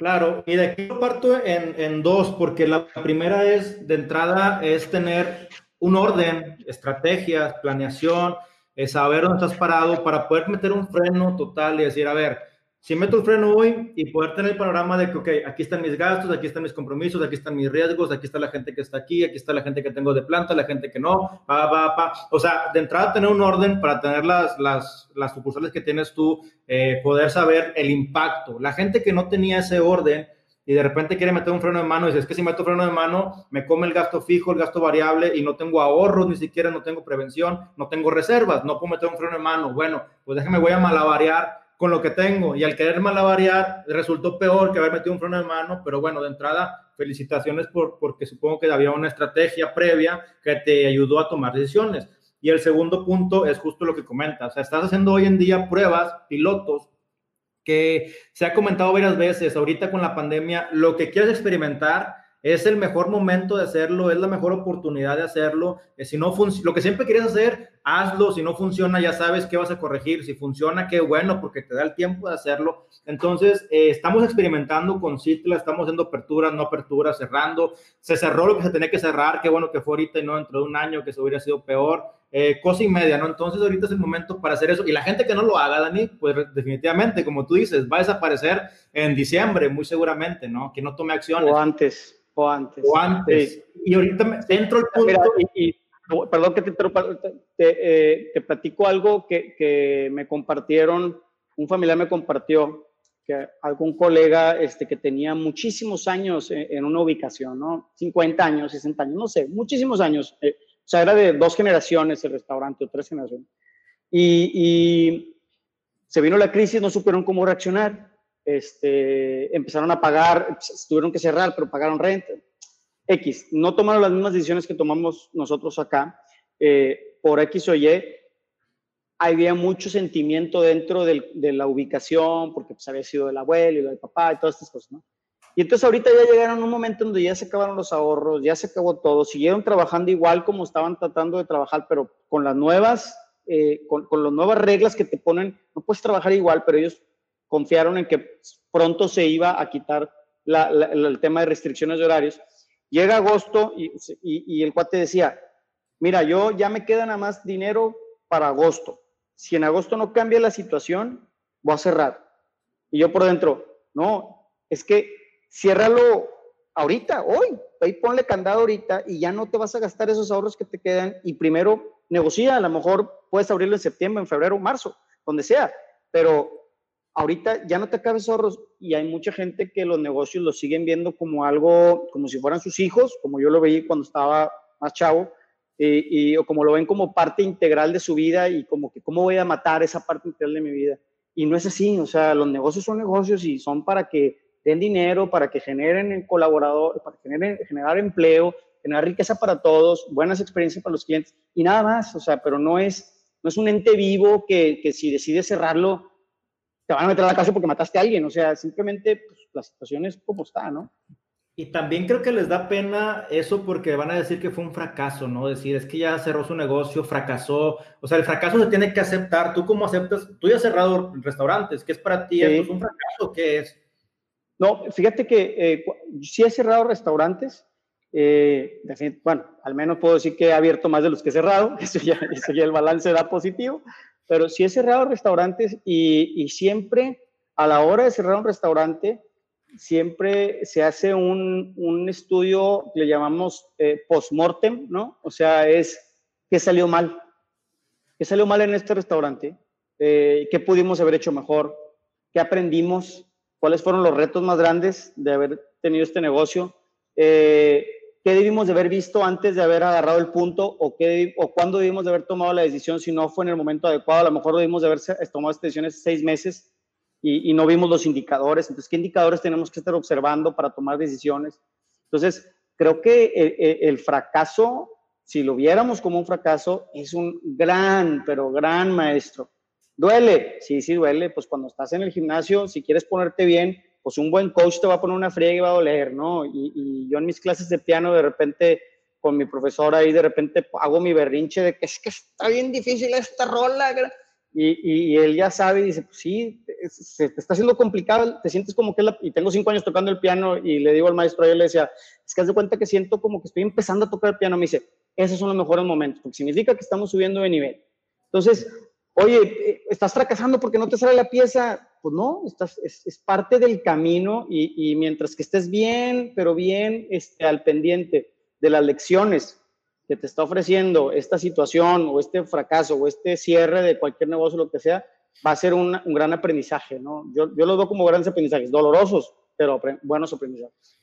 Claro, y de aquí lo parto en, en, dos, porque la primera es, de entrada, es tener un orden, estrategias, planeación, es saber dónde estás parado para poder meter un freno total y decir, a ver, si meto el freno hoy y poder tener el panorama de que, ok, aquí están mis gastos, aquí están mis compromisos, aquí están mis riesgos, aquí está la gente que está aquí, aquí está la gente que tengo de planta, la gente que no, pa, pa, pa. O sea, de entrada tener un orden para tener las, las, las sucursales que tienes tú, eh, poder saber el impacto. La gente que no tenía ese orden y de repente quiere meter un freno de mano dice, es que si meto freno de mano, me come el gasto fijo, el gasto variable y no tengo ahorros, ni siquiera no tengo prevención, no tengo reservas, no puedo meter un freno de mano. Bueno, pues déjame, voy a malabarear con lo que tengo y al querer malavariar resultó peor que haber metido un freno de mano, pero bueno, de entrada, felicitaciones por, porque supongo que había una estrategia previa que te ayudó a tomar decisiones. Y el segundo punto es justo lo que comentas, o estás haciendo hoy en día pruebas, pilotos, que se ha comentado varias veces, ahorita con la pandemia, lo que quieres experimentar, es el mejor momento de hacerlo, es la mejor oportunidad de hacerlo. Eh, si no lo que siempre quieres hacer, hazlo. Si no funciona, ya sabes qué vas a corregir. Si funciona, qué bueno, porque te da el tiempo de hacerlo. Entonces, eh, estamos experimentando con Citla, estamos haciendo aperturas, no aperturas, cerrando. Se cerró lo que se tenía que cerrar, qué bueno que fue ahorita y no dentro de un año, que se hubiera sido peor. Eh, cosa y media, ¿no? Entonces, ahorita es el momento para hacer eso. Y la gente que no lo haga, Dani, pues definitivamente, como tú dices, va a desaparecer en diciembre, muy seguramente, ¿no? Que no tome acciones. O antes. O antes. O antes. Y ahorita me, dentro del punto... y, perdón que te, te, eh, te platico algo que, que, me compartieron, un familiar me compartió. que algún colega este, que tenía muchísimos años en, una ubicación, ¿no? 50 años, 60 años, no sé, muchísimos años. Eh, o sea, era de dos generaciones el restaurante o tres generaciones. Y, y, se vino la crisis, no supieron cómo reaccionar. Este, empezaron a pagar, tuvieron que cerrar, pero pagaron renta. X, no tomaron las mismas decisiones que tomamos nosotros acá. Eh, por X o Y, había mucho sentimiento dentro del, de la ubicación, porque pues había sido del abuelo y del papá y todas estas cosas, ¿no? Y entonces ahorita ya llegaron a un momento donde ya se acabaron los ahorros, ya se acabó todo, siguieron trabajando igual como estaban tratando de trabajar, pero con las nuevas, eh, con, con, las nuevas reglas que te ponen, no puedes trabajar igual, pero ellos confiaron en que pronto se iba a quitar el tema de restricciones de horarios. Llega agosto y, y, y el cuate decía, mira, yo ya me queda nada más dinero para agosto si en agosto no cambia la situación, voy a cerrar. Y yo por dentro, no, es que ciérralo ahorita, hoy, ahí ponle candado ahorita y ya no te vas a gastar esos ahorros que te quedan y primero negocia, a lo mejor puedes abrirlo en septiembre, en febrero, marzo, donde sea, pero ahorita ya no te acabes ahorros y hay mucha gente que los negocios los siguen viendo como algo, como si fueran sus hijos, como yo lo veía cuando estaba más chavo, y, o como lo ven como parte integral de su vida y como que cómo voy a matar esa parte integral de mi vida. Y no es así, o sea, los negocios son negocios y son para que den dinero, para que generen colaboradores, para generen, generar empleo, generar riqueza para todos, buenas experiencias para los clientes y nada más, o sea, pero no es, no es un ente vivo que, que si decides cerrarlo, te van a meter a la cárcel porque mataste a alguien, o sea, simplemente pues, la situación es como está, ¿no? Y también creo que les da pena eso porque van a decir que fue un fracaso, ¿no? Decir, es que ya cerró su negocio, fracasó. O sea, el fracaso se tiene que aceptar. ¿Tú cómo aceptas? Tú ya has cerrado restaurantes. ¿Qué es para ti? ¿Es un fracaso? ¿Qué es? No, fíjate que eh, sí he cerrado restaurantes. Eh, bueno, al menos puedo decir que he abierto más de los que he cerrado. Eso ya, eso ya el balance da positivo. Pero sí he cerrado restaurantes y, y siempre a la hora de cerrar un restaurante siempre se hace un, un estudio, le llamamos eh, post-mortem, ¿no? O sea, es qué salió mal, qué salió mal en este restaurante, eh, qué pudimos haber hecho mejor, qué aprendimos, cuáles fueron los retos más grandes de haber tenido este negocio, eh, qué debimos de haber visto antes de haber agarrado el punto o, qué, o cuándo debimos de haber tomado la decisión si no fue en el momento adecuado, a lo mejor debimos de haber tomado estas decisiones seis meses y, no vimos los indicadores. Entonces, ¿qué indicadores tenemos que estar observando para tomar decisiones? Entonces, creo que el, el, fracaso, si lo viéramos como un fracaso, es un gran, pero gran maestro. ¿Duele? Sí, sí duele. Pues cuando estás en el gimnasio, si quieres ponerte bien, pues un buen coach te va a poner una friega y va a doler, ¿no? Y, y yo en mis clases de piano de repente con mi profesora ahí de repente hago mi berrinche de que es que está bien difícil esta rola y, y, él ya sabe y dice, pues sí, se te está haciendo complicado, te sientes como que, la, y tengo cinco años tocando el piano y le digo al maestro, yo le decía, es que haz de cuenta que siento como que estoy empezando a tocar el piano, me dice, esos son los mejores momentos, porque significa que estamos subiendo de nivel. Entonces, oye, eh, estás fracasando porque no te sale la pieza, pues no, estás, es, es parte del camino y, y, mientras que estés bien, pero bien este, al pendiente de las lecciones que te está ofreciendo esta situación o este fracaso o este cierre de cualquier negocio, lo que sea, va a ser un, un gran aprendizaje, ¿no? Yo, yo lo veo como grandes aprendizajes, dolorosos, pero buenos aprendizajes.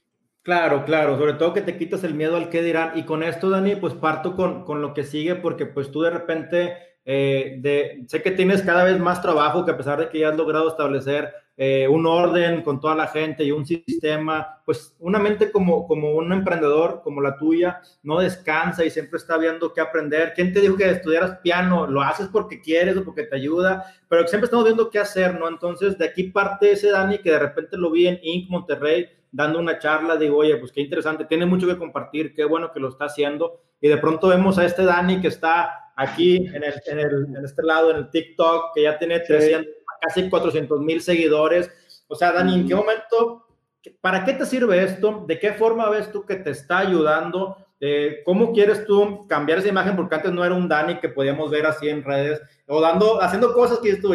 Claro, claro, sobre todo que te quitas el miedo al que dirán. Y con esto, Dani, pues parto con, con lo que sigue, porque pues tú de repente, eh, de, sé que tienes cada vez más trabajo, que a pesar de que ya has logrado establecer eh, un orden con toda la gente y un sistema, pues una mente como, como un emprendedor como la tuya no descansa y siempre está viendo qué aprender. ¿Quién te dijo que estudiaras piano? Lo haces porque quieres o porque te ayuda, pero siempre estamos viendo qué hacer, ¿no? Entonces, de aquí parte ese Dani que de repente lo vi en Inc. Monterrey dando una charla, digo, oye, pues qué interesante, tiene mucho que compartir, qué bueno que lo está haciendo. Y de pronto vemos a este Dani que está aquí en, el, en, el, en este lado, en el TikTok, que ya tiene 300 casi 400 mil seguidores. O sea, Dani, ¿en qué momento, para qué te sirve esto? ¿De qué forma ves tú que te está ayudando? Eh, ¿Cómo quieres tú cambiar esa imagen? Porque antes no era un Dani que podíamos ver así en redes o dando, haciendo cosas que yo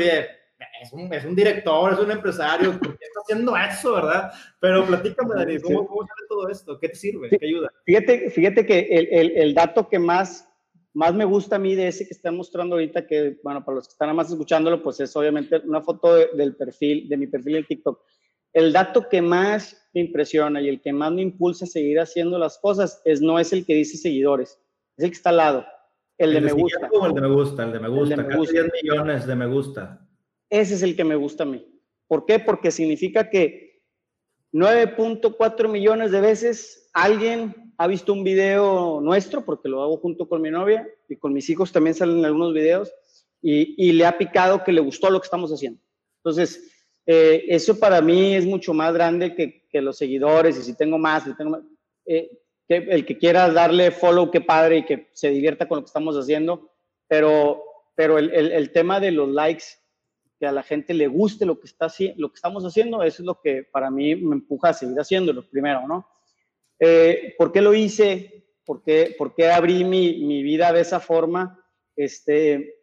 es un, es un director, es un empresario, ¿por qué está haciendo eso, verdad? Pero platícame, Dani, ¿cómo, cómo sale todo esto? ¿Qué te sirve? ¿Qué ayuda? Fíjate, fíjate que el, el, el dato que más más me gusta a mí de ese que están mostrando ahorita, que, bueno, para los que están nada más escuchándolo, pues es obviamente una foto del perfil, de mi perfil en TikTok. El dato que más me impresiona y el que más me impulsa a seguir haciendo las cosas es no es el que dice seguidores, es el que está al lado, el, de, me gusta. el de me gusta, el de me gusta, el de me gusta. 10 millones de me gusta. Ese es el que me gusta a mí. ¿Por qué? Porque significa que 9.4 millones de veces alguien ha visto un video nuestro, porque lo hago junto con mi novia y con mis hijos también salen algunos videos, y, le ha picado que le gustó lo que estamos haciendo. Entonces, eh, eso para mí es mucho más grande que, que, los seguidores, y si tengo más, si tengo eh, que el que quiera darle follow, qué padre, y que se divierta con lo que estamos haciendo, pero, pero el, el, el tema de los likes que a la gente le guste lo que, está, lo que estamos haciendo, eso es lo que para mí me empuja a seguir haciéndolo primero, ¿no? Eh, ¿Por qué lo hice? ¿Por qué, por qué abrí mi, mi, vida de esa forma? Este,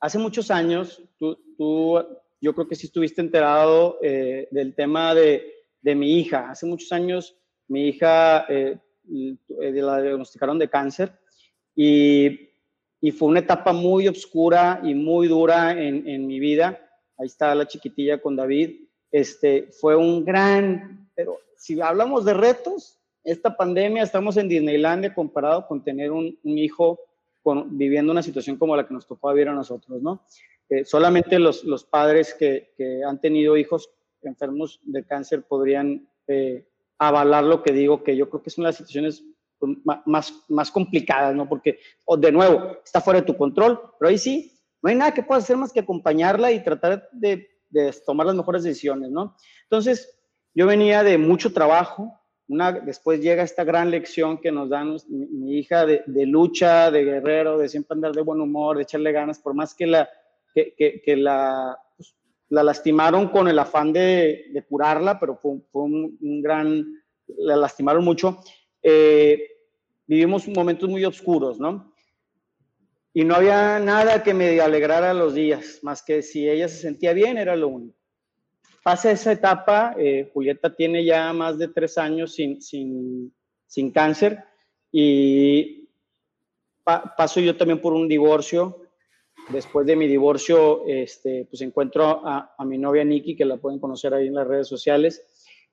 hace muchos años, tú, tú yo creo que sí estuviste enterado eh, del tema de, de, mi hija. Hace muchos años mi hija eh, la diagnosticaron de cáncer y, y, fue una etapa muy oscura y muy dura en, en mi vida ahí está la chiquitilla con David, este, fue un gran, pero si hablamos de retos, esta pandemia, estamos en Disneylandia comparado con tener un, hijo con, viviendo una situación como la que nos tocó vivir a nosotros, ¿no? Eh, solamente los, los padres que, que, han tenido hijos enfermos de cáncer podrían eh, avalar lo que digo, que yo creo que de las situaciones más, más complicadas, ¿no? Porque, de nuevo, está fuera de tu control, pero ahí sí, no hay nada que puedas hacer más que acompañarla y tratar de, tomar las mejores decisiones, ¿no? Entonces, yo venía de mucho trabajo, después llega esta gran lección que nos dan mi, hija de, lucha, de guerrero, de siempre andar de buen humor, de echarle ganas, por más que la, que, pues, la lastimaron con el afán de, curarla, pero fue, un, gran, la lastimaron mucho. Eh, vivimos momentos muy oscuros, ¿no? Y no había nada que me alegrara los días, más que si ella se sentía bien, era lo único. Pasa esa etapa, eh, Julieta tiene ya más de tres años sin, sin, sin cáncer y paso yo también por un divorcio. Después de mi divorcio, este, pues encuentro a, a mi novia Nikki, que la pueden conocer ahí en las redes sociales.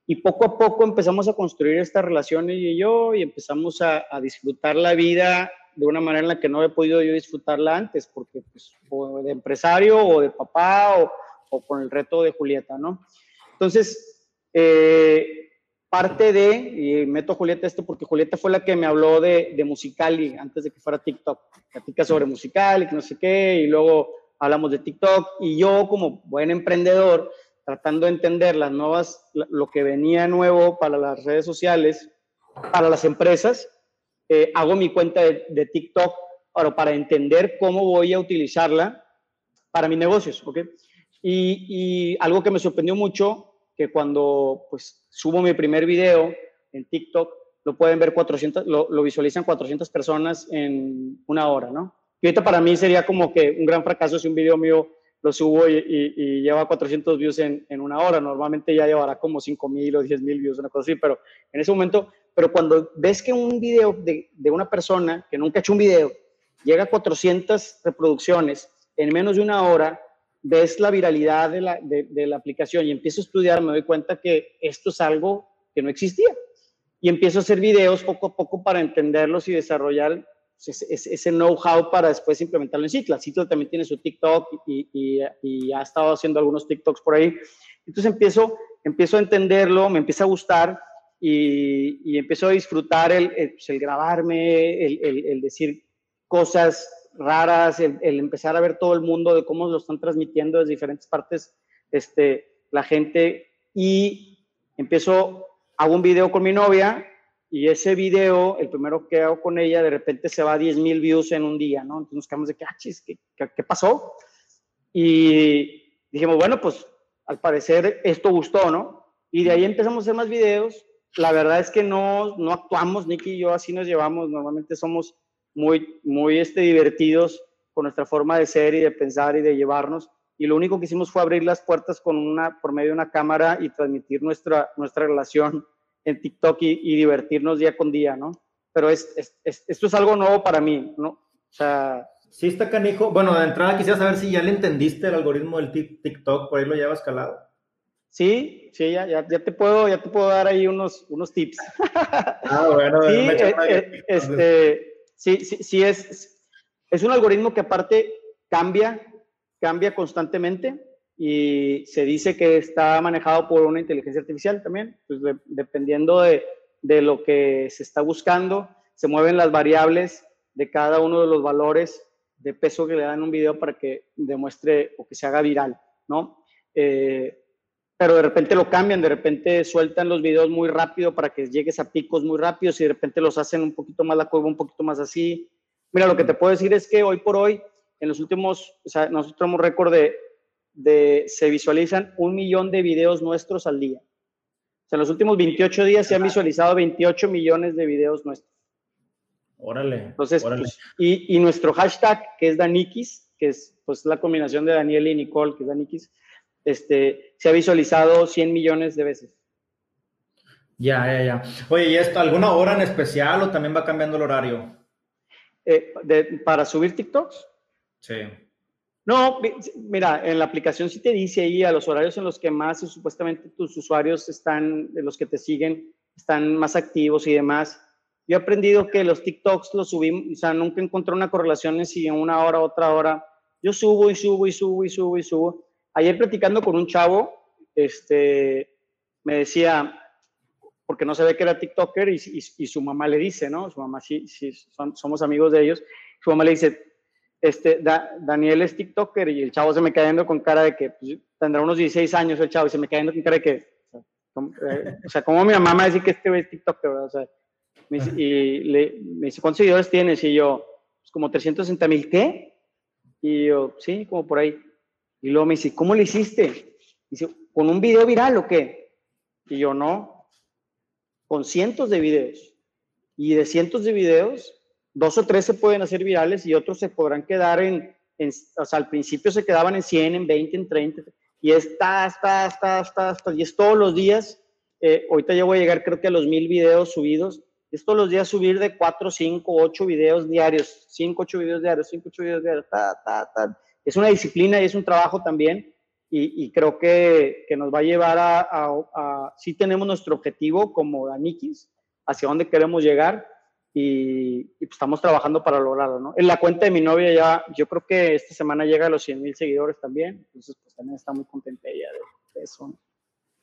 Y poco a poco empezamos a construir esta relación ella y yo y empezamos a, a disfrutar la vida de una manera en la que no he podido yo disfrutarla antes, porque pues, o de empresario o de papá o, o con el reto de Julieta, ¿no? Entonces, eh, parte de, y meto a Julieta esto porque Julieta fue la que me habló de, de Musicali antes de que fuera TikTok. Platica sobre Musicali, que no sé qué, y luego hablamos de TikTok. Y yo, como buen emprendedor, tratando de entender las nuevas, lo que venía nuevo para las redes sociales, para las empresas, eh, hago mi cuenta de, TikTok para, para entender cómo voy a utilizarla para mis negocios, ¿ok? Y, algo que me sorprendió mucho, que cuando pues subo mi primer video en TikTok, lo pueden ver 400, lo, visualizan 400 personas en una hora, ¿no? Y ahorita para mí sería como que un gran fracaso si un video mío lo subo y, lleva 400 views en, en, una hora. Normalmente ya llevará como 5 mil o 10 mil views, una cosa así, pero en ese momento pero cuando ves que un video de, de una persona que nunca ha hecho un video llega a 400 reproducciones en menos de una hora, ves la viralidad de la, de, de la aplicación y empiezo a estudiar, me doy cuenta que esto es algo que no existía. Y empiezo a hacer videos poco a poco para entenderlos y desarrollar ese, ese know-how para después implementarlo en Cicla. Cicla también tiene su TikTok y, y, y, ha estado haciendo algunos TikToks por ahí. Entonces empiezo, empiezo a entenderlo, me empieza a gustar y, y empezó a disfrutar el, el, pues, el grabarme, el, el, decir cosas raras, el, empezar a ver todo el mundo de cómo lo están transmitiendo desde diferentes partes este, la gente y empiezo, hago un video con mi novia y ese video, el primero que hago con ella, de repente se va a 10 mil views en un día, ¿no? Entonces nos quedamos de que, ah, chis, ¿qué, qué, qué pasó? Y dijimos, bueno, pues al parecer esto gustó, ¿no? Y de ahí empezamos a hacer más videos la verdad es que no, no actuamos, Nicky y yo así nos llevamos, normalmente somos muy, muy este, divertidos con nuestra forma de ser y de pensar y de llevarnos. Y lo único que hicimos fue abrir las puertas con una, por medio de una cámara y transmitir nuestra, nuestra relación en TikTok y, divertirnos día con día, ¿no? Pero es, es, esto es algo nuevo para mí, ¿no? O sea... Sí está canijo. Bueno, de entrada quisiera saber si ya le entendiste el algoritmo del TikTok, por ahí lo llevas calado. Sí, sí, ya, ya, te puedo, ya te puedo dar ahí unos, unos tips. Ah, bueno, sí, eh, eh, este, sí, sí, sí es, un algoritmo que aparte cambia, cambia constantemente y se dice que está manejado por una inteligencia artificial también, pues dependiendo de, de, lo que se está buscando, se mueven las variables de cada uno de los valores de peso que le dan un video para que demuestre o que se haga viral, ¿no? Eh, pero de repente lo cambian, de repente sueltan los videos muy rápido para que llegues a picos muy rápidos y de repente los hacen un poquito más la curva, un poquito más así. Mira, lo que te puedo decir es que hoy por hoy, en los últimos, o sea, nosotros tenemos récord de, de, se visualizan un millón de videos nuestros al día. O sea, en los últimos 28 días se han visualizado 28 millones de videos nuestros. Órale. Entonces, órale. Pues, y, y, nuestro hashtag, que es Danikis, que es pues la combinación de Daniel y Nicole, que es Danikis, este, se ha visualizado 100 millones de veces. Ya, ya, ya. Oye, ¿y esto alguna hora en especial o también va cambiando el horario? Eh, ¿Para subir TikToks? Sí. No, mira, en la aplicación sí te dice ahí a los horarios en los que más supuestamente tus usuarios están, de los que te siguen, están más activos y demás. Yo he aprendido que los TikToks los subimos, o sea, nunca encontré una correlación en si en una hora, otra hora. Yo subo y subo y subo y subo y subo Ayer platicando con un chavo, este, me decía, porque no sabe que era TikToker y, y, su mamá le dice, ¿no? Su mamá sí, sí somos amigos de ellos. Su mamá le dice, este, Daniel es TikToker y el chavo se me cayendo con cara de que pues, tendrá unos 16 años el chavo y se me cayendo con cara de que, o sea, como mi mamá me dice que este es TikToker, O sea, y le, me dice, ¿cuántos seguidores tienes? Y yo, pues como 360 mil, ¿qué? Y yo, sí, como por ahí. Y luego me dice, ¿cómo le hiciste? Dice, ¿con un video viral o qué? Y yo, no, con cientos de videos. Y de cientos de videos, dos o tres se pueden hacer virales y otros se podrán quedar en, o sea, al principio se quedaban en 100, en 20, en 30. Y está, está, está, está, y es todos los días. Eh, ahorita ya voy a llegar creo que a los mil videos subidos. Es todos los días subir de 4, 5, 8 videos diarios, 5, 8 videos diarios, 5, 8 videos diarios, ta, ta, ta es una disciplina y es un trabajo también y, creo que, que, nos va a llevar a, a, sí tenemos nuestro objetivo como Danikis, hacia dónde queremos llegar y, pues estamos trabajando para lograrlo, ¿no? En la cuenta de mi novia ya, yo creo que esta semana llega a los 100 mil seguidores también, entonces pues también está muy contenta ella de, eso,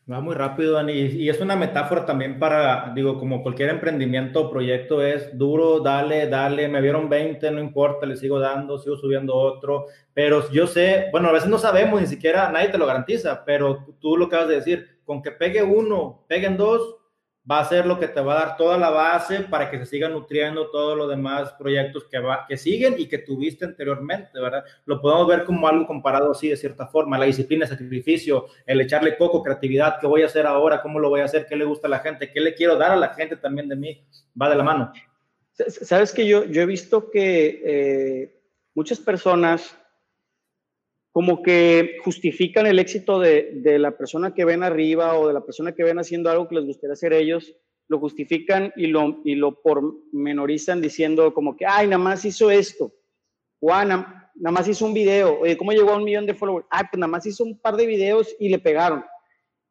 Va muy rápido, Dani, y es una metáfora también para, digo, como cualquier emprendimiento o proyecto es duro, dale, dale, me vieron 20, no importa, le sigo dando, sigo subiendo otro, pero yo sé, bueno, a veces no sabemos, ni siquiera nadie te lo garantiza, pero tú lo acabas de decir, con que pegue uno, peguen dos, va a ser lo que te va a dar toda la base para que se sigan nutriendo todos los demás proyectos que, va, que siguen y que tuviste anteriormente, ¿verdad? Lo podemos ver como algo comparado así de cierta forma, la disciplina, sacrificio, el echarle coco, creatividad, ¿qué voy a hacer ahora? ¿Cómo lo voy a hacer? ¿Qué le gusta a la gente? ¿Qué le quiero dar a la gente también de mí? Va de la mano. Sabes que yo, yo he visto que eh, muchas personas como que justifican el éxito de, de, la persona que ven arriba o de la persona que ven haciendo algo que les gustaría hacer ellos, lo justifican y lo, y lo pormenorizan diciendo como que, ay, nada más hizo esto, o ah, nada, más hizo un video, oye, ¿cómo llegó a un millón de followers? Ah, pues nada más hizo un par de videos y le pegaron.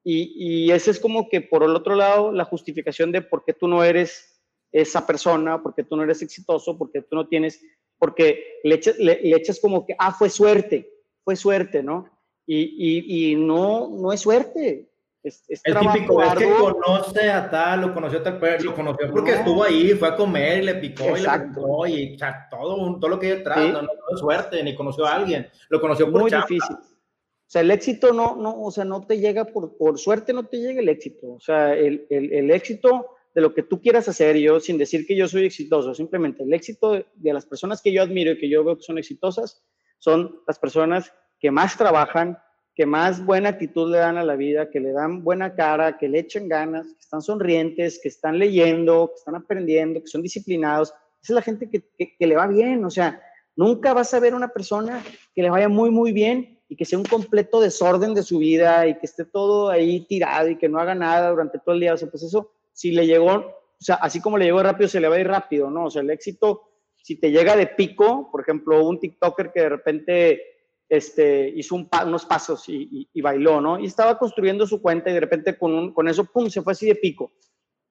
Y, y ese es como que por el otro lado la justificación de por qué tú no eres esa persona, por qué tú no eres exitoso, por qué tú no tienes, porque le echas, le, le echas como que, ah, fue suerte fue suerte, ¿no? Y, y, no, no es suerte. Es, es el típico es que conoce a tal, lo conoció a tal, lo conoció porque estuvo ahí, fue a comer y le picó y le y todo, todo lo que hay detrás, no, no, es suerte, ni conoció a alguien, lo conoció por Muy difícil. O sea, el éxito no, no, o sea, no te llega por, por suerte, no te llega el éxito. O sea, el, el, el éxito de lo que tú quieras hacer, yo sin decir que yo soy exitoso, simplemente el éxito de, de las personas que yo admiro y que yo veo que son exitosas, son las personas que más trabajan, que más buena actitud le dan a la vida, que le dan buena cara, que le echan ganas, que están sonrientes, que están leyendo, que están aprendiendo, que son disciplinados. Esa es la gente que, que, le va bien. O sea, nunca vas a ver una persona que le vaya muy, muy bien y que sea un completo desorden de su vida y que esté todo ahí tirado y que no haga nada durante todo el día. O sea, pues eso, si le llegó, o sea, así como le llegó rápido, se le va a ir rápido, ¿no? O sea, el éxito si te llega de pico, por ejemplo, un TikToker que de repente este, hizo unos pasos y, bailó, ¿no? Y estaba construyendo su cuenta y de repente con, con eso, ¡pum!, se fue así de pico.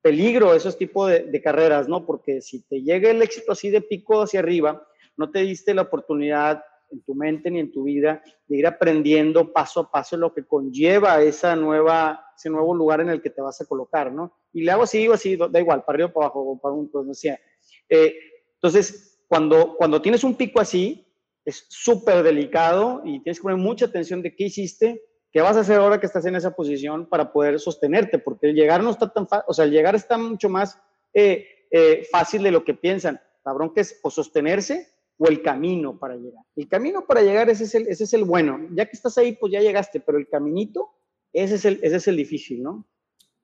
Peligro esos tipos de, de, carreras, ¿no? Porque si te llega el éxito así de pico hacia arriba, no te diste la oportunidad en tu mente ni en tu vida de ir aprendiendo paso a paso lo que conlleva esa nueva, ese nuevo lugar en el que te vas a colocar, ¿no? Y le hago así, digo así, da igual, para arriba, para abajo, para un, pues, no sé. Eh, entonces, cuando, cuando tienes un pico así, es súper delicado y tienes que poner mucha atención de qué hiciste, qué vas a hacer ahora que estás en esa posición para poder sostenerte, porque el llegar no está tan fácil, o sea, el llegar está mucho más eh, eh, fácil de lo que piensan. La bronca es o sostenerse o el camino para llegar. El camino para llegar, ese es el, ese es el bueno. Ya que estás ahí, pues ya llegaste, pero el caminito, ese es el, ese es el difícil, ¿no?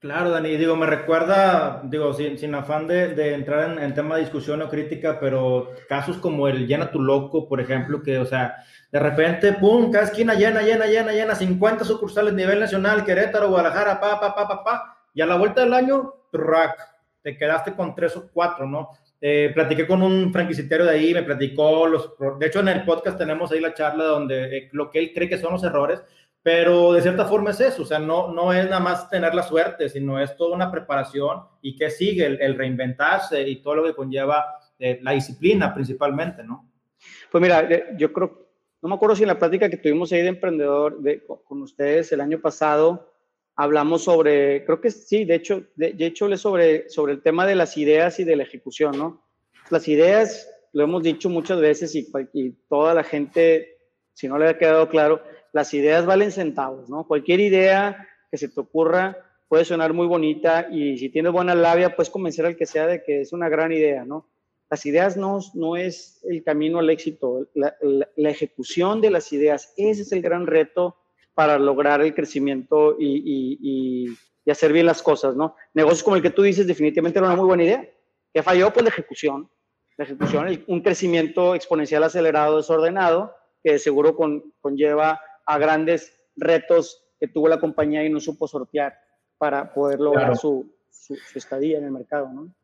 Claro, Dani, digo, me recuerda, digo, sin, sin afán de, de entrar en, en, tema de discusión o crítica, pero casos como el Llena tu Loco, por ejemplo, que, o sea, de repente, pum, cada esquina llena, llena, llena, llena, 50 sucursales a nivel nacional, Querétaro, Guadalajara, pa, pa, pa, pa, pa, y a la vuelta del año, track, te quedaste con tres o cuatro, ¿no? Eh, platiqué con un franquiciatario de ahí, me platicó los, de hecho en el podcast tenemos ahí la charla donde eh, lo que él cree que son los errores, pero de cierta forma es eso, o sea, no, no es nada más tener la suerte, sino es toda una preparación y que sigue el, reinventarse y todo lo que conlleva eh, la disciplina principalmente, ¿no? Pues mira, yo creo, no me acuerdo si en la plática que tuvimos ahí de emprendedor de, con ustedes el año pasado, hablamos sobre, creo que sí, de hecho, de, de hecho, sobre, sobre el tema de las ideas y de la ejecución, ¿no? Las ideas, lo hemos dicho muchas veces y, y toda la gente, si no le ha quedado claro, las ideas valen centavos, ¿no? Cualquier idea que se te ocurra puede sonar muy bonita y si tienes buena labia, puedes convencer al que sea de que es una gran idea, ¿no? Las ideas no, no es el camino al éxito, la, la, ejecución de las ideas, ese es el gran reto para lograr el crecimiento y, y, y, hacer bien las cosas, ¿no? Negocios como el que tú dices definitivamente era una muy buena idea. ¿Qué falló? Pues la ejecución. La ejecución, un crecimiento exponencial acelerado, desordenado, que seguro con, conlleva a grandes retos que tuvo la compañía y no supo sortear para poder lograr su, su, estadía en el mercado, ¿no?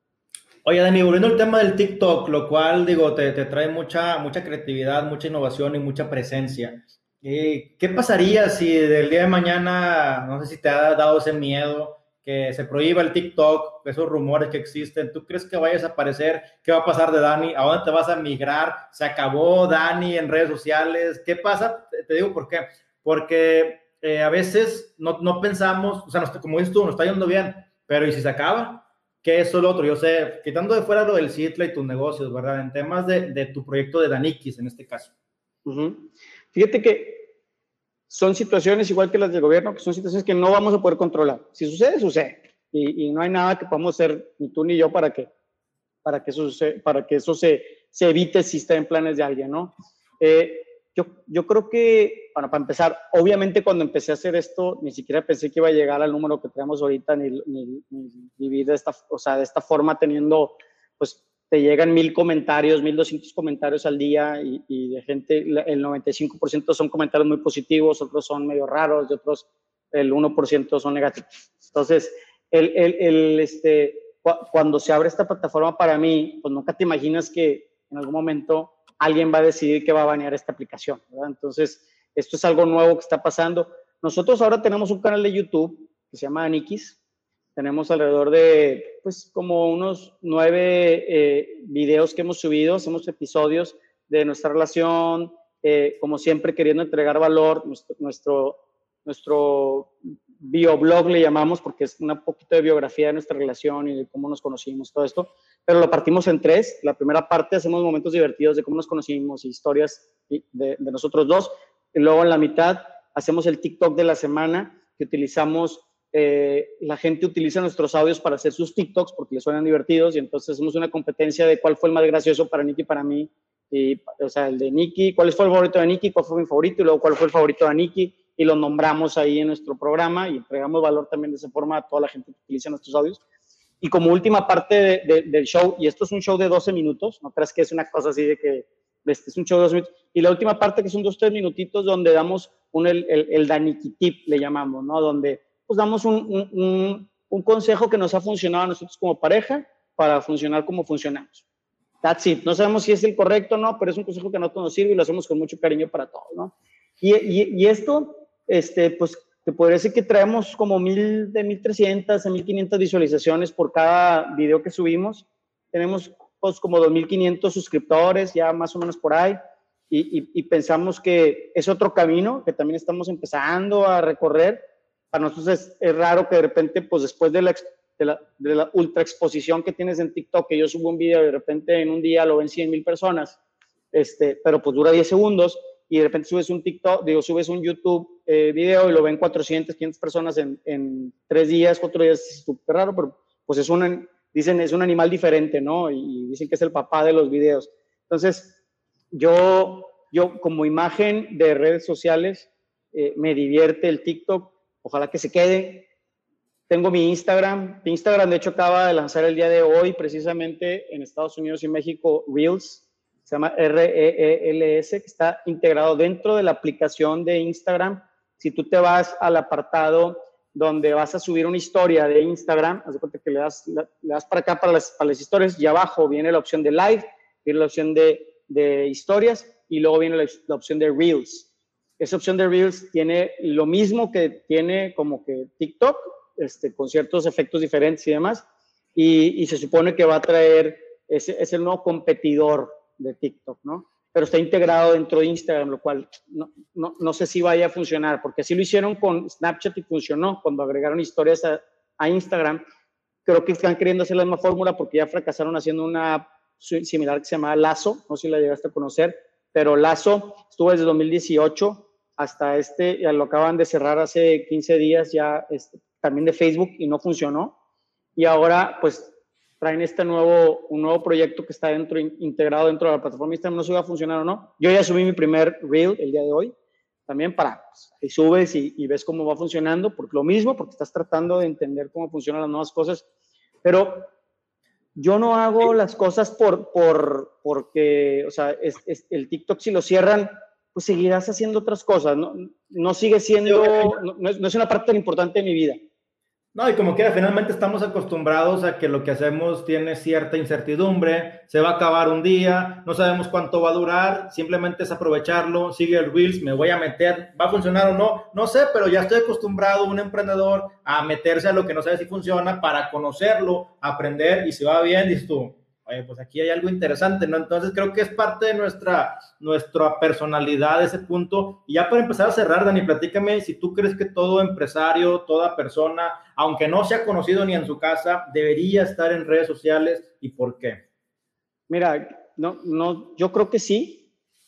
Oye, Dani, volviendo al tema del TikTok, lo cual, digo, te, te trae mucha, mucha creatividad, mucha innovación y mucha presencia. Eh, ¿Qué pasaría si del día de mañana, no sé si te ha dado ese miedo, que se prohíba el TikTok, esos rumores que existen, ¿tú crees que vayas a aparecer? ¿Qué va a pasar de Dani? ¿A dónde te vas a migrar? ¿Se acabó Dani en redes sociales? ¿Qué pasa? Te digo por qué. Porque eh, a veces no, no, pensamos, o sea, como dices tú, nos está yendo bien, pero ¿y si se acaba? ¿Qué es lo otro? Yo sé, quitando de fuera lo del Citla y tus negocios, ¿verdad? En temas de, de tu proyecto de Danikis en este caso. Fíjate que son situaciones igual que las del gobierno, que son situaciones que no vamos a poder controlar. Si sucede, sucede. Y, y no hay nada que podamos hacer, ni tú ni yo, para que, para que eso, suceda, para que eso se, se, evite si está en planes de alguien, ¿no? Eh, yo, yo creo que, bueno, para empezar, obviamente cuando empecé a hacer esto, ni siquiera pensé que iba a llegar al número que tenemos ahorita, ni, ni, ni vivir de esta, o sea, de esta forma teniendo, pues, te llegan mil comentarios, mil doscientos comentarios al día y, y, de gente, el 95% son comentarios muy positivos, otros son medio raros, y otros el 1% son negativos. Entonces, el, el, el, este, cuando se abre esta plataforma para mí, pues nunca te imaginas que en algún momento alguien va a decidir que va a banear esta aplicación. ¿verdad? Entonces, esto es algo nuevo que está pasando. Nosotros ahora tenemos un canal de YouTube que se llama Anikis, tenemos alrededor de, pues, como unos nueve eh, videos que hemos subido, hacemos episodios de nuestra relación, eh, como siempre queriendo entregar valor, nuestro, nuestro, nuestro bioblog le llamamos porque es un poquito de biografía de nuestra relación y de cómo nos conocimos, todo esto, pero lo partimos en tres. La primera parte hacemos momentos divertidos de cómo nos conocimos, historias de, de nosotros dos, y luego en la mitad hacemos el TikTok de la semana que utilizamos eh, la gente utiliza nuestros audios para hacer sus TikToks porque les suenan divertidos y entonces hacemos una competencia de cuál fue el más gracioso para Nicky y para mí. Y, o sea, el de Nicky, cuál fue el favorito de Nicky, cuál fue mi favorito y luego cuál fue el favorito de Nicky y lo nombramos ahí en nuestro programa y entregamos valor también de esa forma a toda la gente que utiliza nuestros audios. Y como última parte de, de, del show, y esto es un show de 12 minutos, no creas que es una cosa así de que este es un show de 12 minutos, y la última parte que son dos, tres minutitos donde damos un, el, el, el Daniki Tip, le llamamos, ¿no? Donde pues damos un, un, un, consejo que nos ha funcionado a nosotros como pareja para funcionar como funcionamos. That's it. No sabemos si es el correcto o no, pero es un consejo que a nosotros nos sirve y lo hacemos con mucho cariño para todos, ¿no? Y, y, esto, este, pues, te podría decir que traemos como mil, de 1300 a 1500 visualizaciones por cada video que subimos. Tenemos pues como 2500 suscriptores, ya más o menos por ahí. Y, y, pensamos que es otro camino que también estamos empezando a recorrer. Para nosotros es, es raro que de repente, pues después de la, de la, de la, ultra exposición que tienes en TikTok, que yo subo un video y de repente en un día lo ven 100 mil personas, este, pero pues dura 10 segundos y de repente subes un TikTok, digo, subes un YouTube eh, video y lo ven 400, 500 personas en, en tres días, cuatro días, es súper raro, pero pues es un, dicen, es un animal diferente, ¿no? Y dicen que es el papá de los videos. Entonces, yo, yo como imagen de redes sociales, eh, me divierte el TikTok, ojalá que se quede. Tengo mi Instagram, mi Instagram de hecho acaba de lanzar el día de hoy, precisamente en Estados Unidos y México, Reels, se llama R-E-E-L-S, que está integrado dentro de la aplicación de Instagram. Si tú te vas al apartado donde vas a subir una historia de Instagram, haz de cuenta que le das, le das para acá para las, para las, historias y abajo viene la opción de live, viene la opción de, de historias y luego viene la, la, opción de Reels. Esa opción de Reels tiene lo mismo que tiene como que TikTok, este, con ciertos efectos diferentes y demás, y, y se supone que va a traer, es, es el nuevo competidor de TikTok, ¿no? Pero está integrado dentro de Instagram, lo cual no, no, no, sé si vaya a funcionar, porque así lo hicieron con Snapchat y funcionó cuando agregaron historias a, a Instagram. Creo que están queriendo hacer la misma fórmula porque ya fracasaron haciendo una similar que se llama Lazo, no sé si la llegaste a conocer, pero Lazo estuvo desde 2018 hasta este, ya lo acaban de cerrar hace 15 días ya este, también de Facebook y no funcionó. Y ahora pues traen este nuevo, un nuevo proyecto que está dentro, integrado dentro de la plataforma Instagram, no sé si va a funcionar o no. Yo ya subí mi primer reel el día de hoy, también para, pues, ahí subes y, y, ves cómo va funcionando, porque lo mismo, porque estás tratando de entender cómo funcionan las nuevas cosas, pero yo no hago las cosas por, por, porque, o sea, el TikTok si lo cierran, pues seguirás haciendo otras cosas, no, no sigue siendo, no, no, es, no es una parte tan importante de mi vida. No, y como quiera, finalmente estamos acostumbrados a que lo que hacemos tiene cierta incertidumbre, se va a acabar un día, no sabemos cuánto va a durar, simplemente es aprovecharlo, sigue el Reels, me voy a meter, va a funcionar o no, no sé, pero ya estoy acostumbrado, un emprendedor, a meterse a lo que no sabe si funciona para conocerlo, aprender y si va bien, dices tú, oye, pues aquí hay algo interesante, ¿no? Entonces creo que es parte de nuestra, nuestra personalidad ese punto. Y ya para empezar a cerrar, Dani, platícame si tú crees que todo empresario, toda persona, aunque no sea conocido ni en su casa, debería estar en redes sociales y por qué. Mira, no, no, yo creo que sí.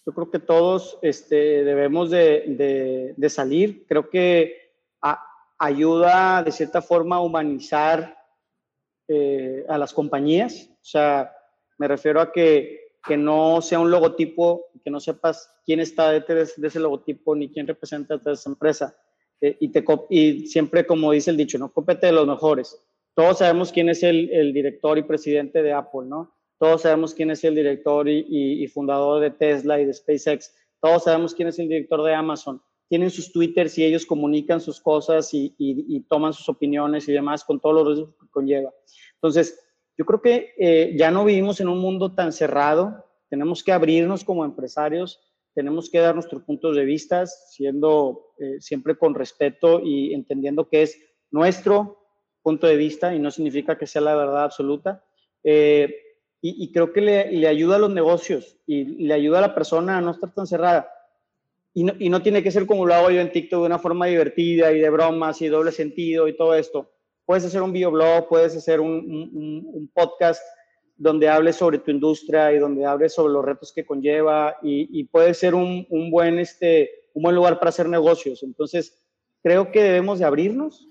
Yo creo que todos este, debemos de, de, de salir. Creo que a, ayuda de cierta forma a humanizar eh, a las compañías. O sea, me refiero a que, que no sea un logotipo, que no sepas quién está detrás de ese logotipo ni quién representa a esa empresa. Eh, y, siempre, como dice el dicho, no compete de los mejores. Todos sabemos quién es el, director y presidente de Apple, ¿no? Todos sabemos quién es el director y fundador de Tesla y de SpaceX. Todos sabemos quién es el director de Amazon tienen sus twitters y ellos comunican sus cosas y, y, y, toman sus opiniones y demás con todos los riesgos que conlleva. Entonces, yo creo que eh, ya no vivimos en un mundo tan cerrado, tenemos que abrirnos como empresarios, tenemos que dar nuestros puntos de vista, siendo eh, siempre con respeto y entendiendo que es nuestro punto de vista y no significa que sea la verdad absoluta. Eh, y, y, creo que le, le, ayuda a los negocios y le ayuda a la persona a no estar tan cerrada. Y no, tiene que ser como lo hago yo en TikTok de una forma divertida y de bromas y doble sentido y todo esto puedes hacer un videoblog, puedes hacer un, podcast donde hables sobre tu industria y donde hables sobre los retos que conlleva y, y puede ser un, este, buen lugar para hacer negocios. Entonces, creo que debemos de abrirnos,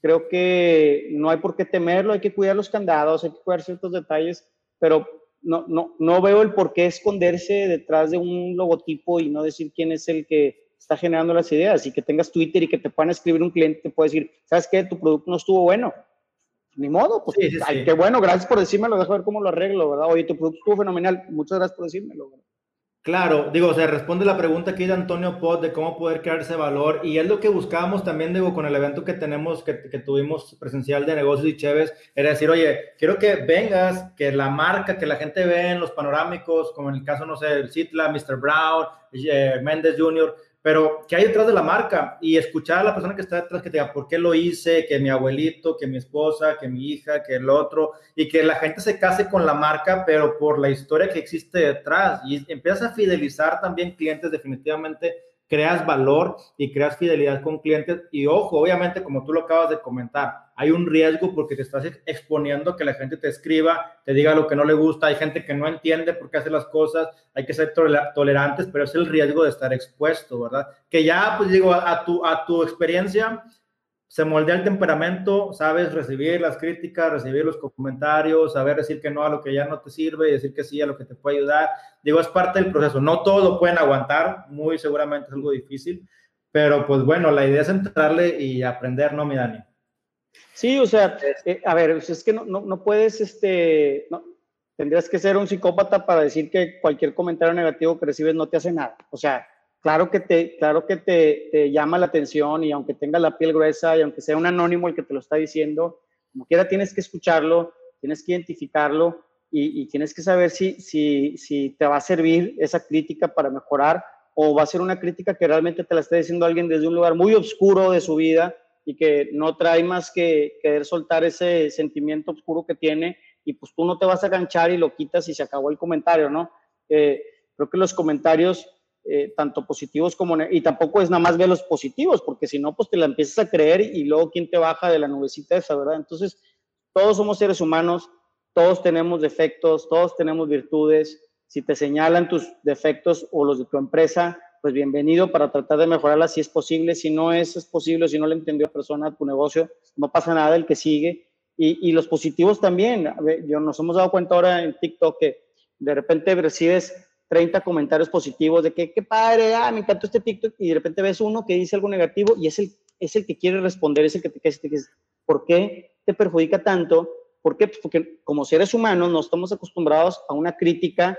creo que no hay por qué temerlo, hay que cuidar los candados, hay que cuidar ciertos detalles, pero no, no, no veo el por qué esconderse detrás de un logotipo y no decir quién es el que está generando las ideas y que tengas Twitter y que te puedan escribir un cliente, te puede decir, ¿sabes qué? Tu producto no estuvo bueno. Ni modo, pues, sí, sí, ay, sí. qué bueno, gracias por decírmelo, dejo ver cómo lo arreglo, ¿verdad? Oye, tu producto estuvo fenomenal, muchas gracias por decírmelo. ¿verdad? Claro, digo, se responde la pregunta aquí de Antonio Pot de cómo poder crear ese valor y es lo que buscábamos también, digo, con el evento que tenemos, que, que tuvimos presencial de negocios y Chévez, era decir, oye, quiero que vengas, que la marca, que la gente ve en los panorámicos, como en el caso, no sé, el Citla, Mr. Brown, eh, Méndez Jr., pero ¿qué hay detrás de la marca? Y escuchar a la persona que está detrás que diga, ¿por qué lo hice? Que mi abuelito, que mi esposa, que mi hija, que el otro, y que la gente se case con la marca, pero por la historia que existe detrás. Y empiezas a fidelizar también clientes definitivamente creas valor y creas fidelidad con clientes. Y ojo, obviamente, como tú lo acabas de comentar, hay un riesgo porque te estás exponiendo que la gente te escriba, te diga lo que no le gusta. Hay gente que no entiende por qué hace las cosas. Hay que ser tolerantes, pero es el riesgo de estar expuesto, ¿verdad? Que ya, pues digo, a tu, a tu experiencia, se moldea el temperamento, sabes recibir las críticas, recibir los comentarios, saber decir que no a lo que ya no te sirve y decir que sí a lo que te puede ayudar. Digo, es parte del proceso. No todo lo pueden aguantar, muy seguramente es algo difícil, pero pues bueno, la idea es entrarle y aprender, ¿no, mi Dani? Sí, o sea, eh, a ver, es que no, no, no puedes, este, no, tendrías que ser un psicópata para decir que cualquier comentario negativo que recibes no te hace nada. O sea, claro que te, claro que te, llama la atención y aunque tenga la piel gruesa y aunque sea un anónimo el que te lo está diciendo, como quiera tienes que escucharlo, tienes que identificarlo y, tienes que saber si, si, si te va a servir esa crítica para mejorar o va a ser una crítica que realmente te la está diciendo alguien desde un lugar muy oscuro de su vida y que no trae más que querer soltar ese sentimiento oscuro que tiene y pues tú no te vas a ganchar y lo quitas y se acabó el comentario, ¿no? Eh, creo que los comentarios eh, tanto positivos como y tampoco es nada más ver los positivos, porque si no, pues te la empiezas a creer y luego quién te baja de la nubecita esa, ¿verdad? Entonces, todos somos seres humanos, todos tenemos defectos, todos tenemos virtudes. Si te señalan tus defectos o los de tu empresa, pues bienvenido para tratar de mejorarla si es posible. Si no es, es posible, si no le entendió a persona tu negocio, no pasa nada, el que sigue. Y, y los positivos también. yo nos hemos dado cuenta ahora en TikTok que de repente recibes 30 comentarios positivos de que qué padre, ah, me encantó este TikTok y de repente ves uno que dice algo negativo y es el, es el que quiere responder, es el que te queda, ¿por qué te perjudica tanto? ¿Por qué? Pues porque como seres humanos no estamos acostumbrados a una crítica,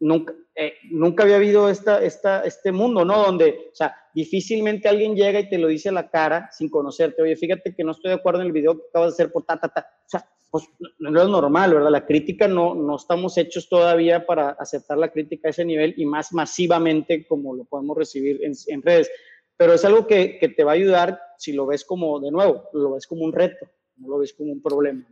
nunca, eh, nunca había habido esta, esta, este mundo, ¿no? Donde, o sea, difícilmente alguien llega y te lo dice a la cara sin conocerte, oye, fíjate que no estoy de acuerdo en el video que acabas de hacer por ta, ta, ta. O sea, pues no es normal, ¿verdad? La crítica no, no estamos hechos todavía para aceptar la crítica a ese nivel y más masivamente como lo podemos recibir en, en redes. Pero es algo que, que, te va a ayudar si lo ves como, de nuevo, lo ves como un reto, no lo ves como un problema.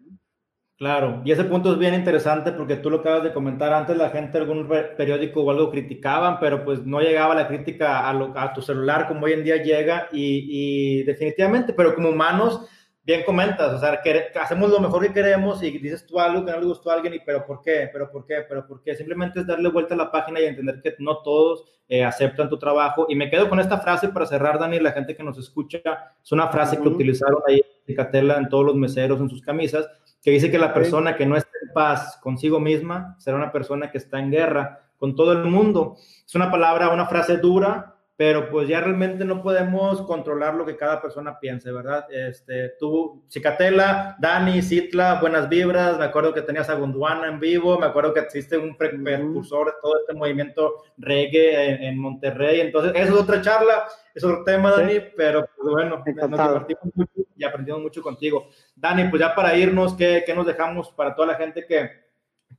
Claro, y ese punto es bien interesante porque tú lo acabas de comentar, antes la gente algún periódico o algo criticaban, pero pues no llegaba la crítica a, a tu celular como hoy en día llega y, y definitivamente, pero como humanos bien comentas, o sea, que hacemos lo mejor que queremos y dices tú algo que no le gustó a alguien y pero ¿por qué? ¿Pero por qué? ¿Pero por qué? Simplemente es darle vuelta a la página y entender que no todos eh, aceptan tu trabajo. Y me quedo con esta frase para cerrar, Dani, la gente que nos escucha, es una frase que utilizaron ahí en Catela en todos los meseros, en sus camisas, que dice que la persona que no está en paz consigo misma será una persona que está en guerra con todo el mundo. Es una palabra, una frase dura, pero pues ya realmente no podemos controlar lo que cada persona piense, ¿verdad? Este, tú, Cicatela, Dani, Citla, buenas vibras, me acuerdo que tenías a Gondwana en vivo, me acuerdo que existe un precursor de todo este movimiento reggae en, Monterrey, entonces eso es otra charla, es otro tema, Dani, pero pues bueno, nos divertimos mucho y aprendimos mucho contigo. Dani, pues ya para irnos, ¿qué, ¿qué nos dejamos para toda la gente que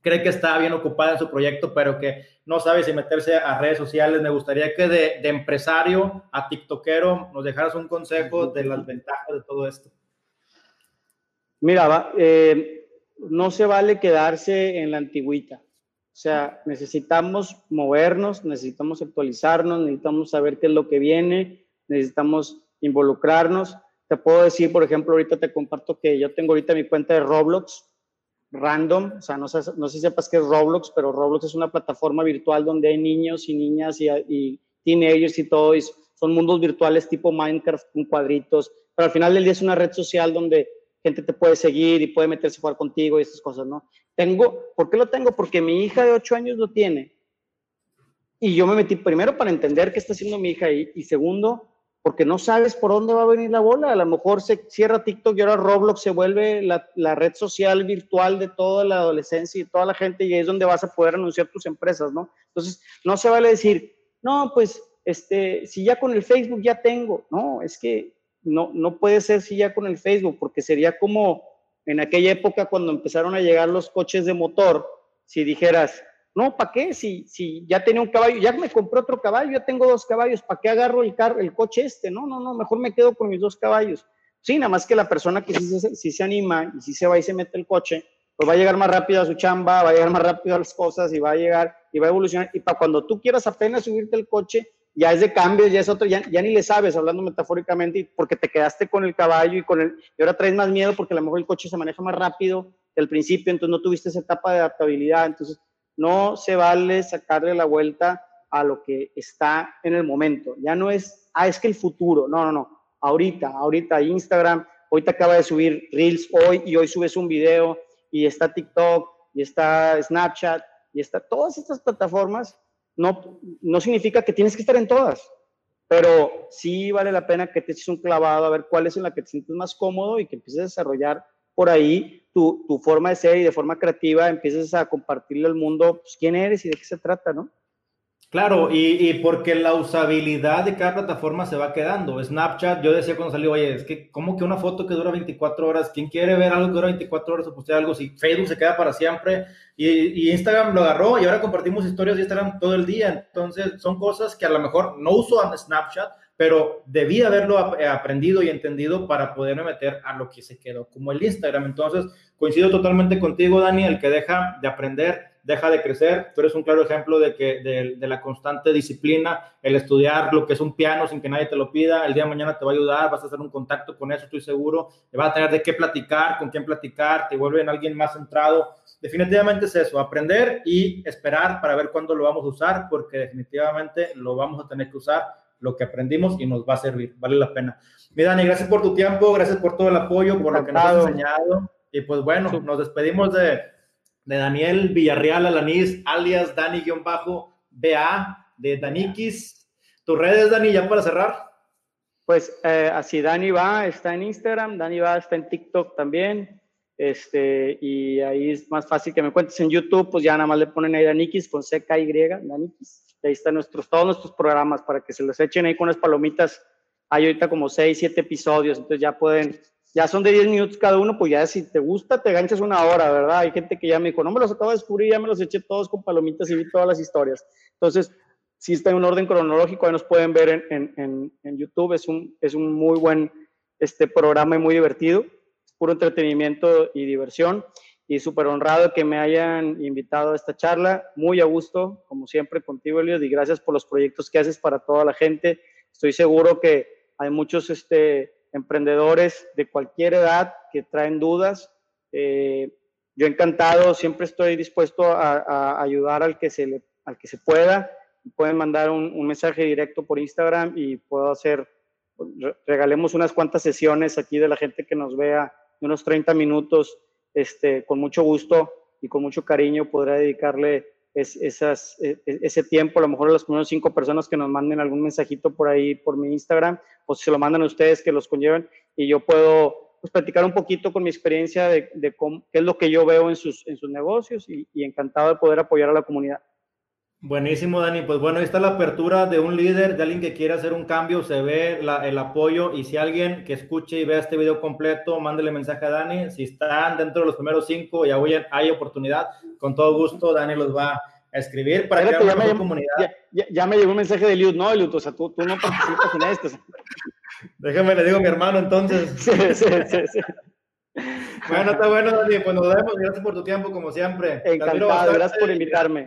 cree que está bien ocupada en su proyecto, pero que no sabe si meterse a redes sociales. Me gustaría que de, empresario a tiktokero nos dejaras un consejo de las ventajas de todo esto. Mira, eh, no se vale quedarse en la antigüita. O sea, necesitamos movernos, necesitamos actualizarnos, necesitamos saber qué es lo que viene, necesitamos involucrarnos. Te puedo decir, por ejemplo, ahorita te comparto que yo tengo ahorita mi cuenta de Roblox random, o sea, no sé, no sé si sepas qué es Roblox, pero Roblox es una plataforma virtual donde hay niños y niñas y, y teenagers y todo, y son mundos virtuales tipo Minecraft con cuadritos, pero al final del día es una red social donde gente te puede seguir y puede meterse a jugar contigo y esas cosas, ¿no? Tengo, ¿por qué lo tengo? Porque mi hija de 8 años lo tiene. Y yo me metí primero para entender qué está haciendo mi hija y, y segundo, porque no sabes por dónde va a venir la bola. A lo mejor se cierra TikTok y ahora Roblox se vuelve la, red social virtual de toda la adolescencia y toda la gente y ahí es donde vas a poder anunciar tus empresas, ¿no? Entonces, no se vale decir, no, pues, este, si ya con el Facebook ya tengo. No, es que no, no puede ser si ya con el Facebook, porque sería como en aquella época cuando empezaron a llegar los coches de motor, si dijeras, no, ¿para qué? Si, si ya tenía un caballo, ya me compré otro caballo, ya tengo dos caballos, ¿para qué agarro el, carro, el coche este? No, no, no, mejor me quedo con mis dos caballos. Sí, nada más que la persona que sí, se anima y sí se va y se mete el coche, pues va a llegar más rápido a su chamba, va a llegar más rápido a las cosas y va a llegar y va a evolucionar. Y para cuando tú quieras apenas subirte el coche, ya es de cambio, ya es otro, ya, ya, ni le sabes, hablando metafóricamente, porque te quedaste con el caballo y con el, y ahora traes más miedo porque a lo mejor el coche se maneja más rápido que al principio, entonces no tuviste esa etapa de adaptabilidad, entonces no se vale sacarle la vuelta a lo que está en el momento, ya no es, ah, es que el futuro, no, no, no, ahorita, ahorita Instagram, hoy te acaba de subir Reels hoy y hoy subes un video y está TikTok y está Snapchat y está todas estas plataformas no, no significa que tienes que estar en todas, pero sí vale la pena que te eches un clavado a ver cuál es en la que te sientes más cómodo y que empieces a desarrollar por ahí tu, tu forma de ser y de forma creativa empieces a compartirle al mundo pues, quién eres y de qué se trata, ¿no? Claro, y, y, porque la usabilidad de cada plataforma se va quedando. Snapchat, yo decía cuando salió, oye, es que, ¿cómo que una foto que dura 24 horas? ¿Quién quiere ver algo que dura 24 horas o postear algo? Si Facebook se queda para siempre y, y, Instagram lo agarró y ahora compartimos historias de Instagram todo el día. Entonces, son cosas que a lo mejor no uso Snapchat, pero debí haberlo aprendido y entendido para poderme meter a lo que se quedó como el Instagram. Entonces, coincido totalmente contigo, Dani, el que deja de aprender deja de crecer. Tú eres un claro ejemplo de, que, de, la constante disciplina, el estudiar lo que es un piano sin que nadie te lo pida. El día de mañana te va a ayudar, vas a hacer un contacto con eso, estoy seguro. Te vas a tener de qué platicar, con quién platicar, te vuelven alguien más centrado. Definitivamente es eso, aprender y esperar para ver cuándo lo vamos a usar, porque definitivamente lo vamos a tener que usar lo que aprendimos y nos va a servir, vale la pena. Mi Dani, gracias por tu tiempo, gracias por todo el apoyo, por lo que nos has enseñado. Y pues bueno, nos despedimos de, de Daniel Villarreal Alanís, alias Dani-BA, de Danikis. ¿Tus redes, Dani, ya para cerrar? Pues eh, así Dani va, está en Instagram, Dani va, está en TikTok también. Este, y ahí es más fácil que me cuentes en YouTube, pues ya nada más le ponen ahí Danikis con CKY, Danikis. Ahí están nuestros, todos nuestros programas para que se los echen ahí con las palomitas. Hay ahorita como 6, 7 episodios, entonces ya pueden ya son de 10 minutos cada uno, pues ya si te gusta, te ganchas una hora, ¿verdad? Hay gente que ya me dijo, no me los acabo de descubrir, ya me los eché todos con palomitas y vi todas las historias. Entonces, si está en un orden cronológico, ahí nos pueden ver en, en, en, YouTube, es un, es un muy buen este, programa y muy divertido, es puro entretenimiento y diversión, y súper honrado que me hayan invitado a esta charla, muy a gusto, como siempre, contigo, Elios, y gracias por los proyectos que haces para toda la gente. Estoy seguro que hay muchos, este, emprendedores de cualquier edad que traen dudas. Eh, yo encantado, siempre estoy dispuesto a, ayudar al que se, le, al que se pueda. Pueden mandar un, mensaje directo por Instagram y puedo hacer, regalemos unas cuantas sesiones aquí de la gente que nos vea, unos 30 minutos, este, con mucho gusto y con mucho cariño podrá dedicarle es, e, e, ese tiempo, a lo mejor a las primeras cinco personas que nos manden algún mensajito por ahí, por mi Instagram, o si se lo mandan a ustedes, que los conlleven, y yo puedo pues, platicar un poquito con mi experiencia de, de qué es lo que yo veo en sus, en sus negocios y, y encantado de poder apoyar a la comunidad. Buenísimo, Dani. Pues bueno, ahí está la apertura de un líder, de alguien que quiere hacer un cambio, se ve la, el apoyo y si alguien que escuche y vea este video completo, mándele mensaje a Dani. Si están dentro de los primeros cinco y aún hay oportunidad, con todo gusto, Dani los va a escribir para que ya me, comunidad. Ya, ya, me llegó un mensaje de Eliud, no, Eliud, o sea, tú, tú no participas en esto. Déjame, le digo a mi hermano entonces. Sí, sí, sí, sí. Bueno, está bueno, Dani. Pues nos vemos. Gracias por tu tiempo, como siempre. Encantado, gracias por invitarme.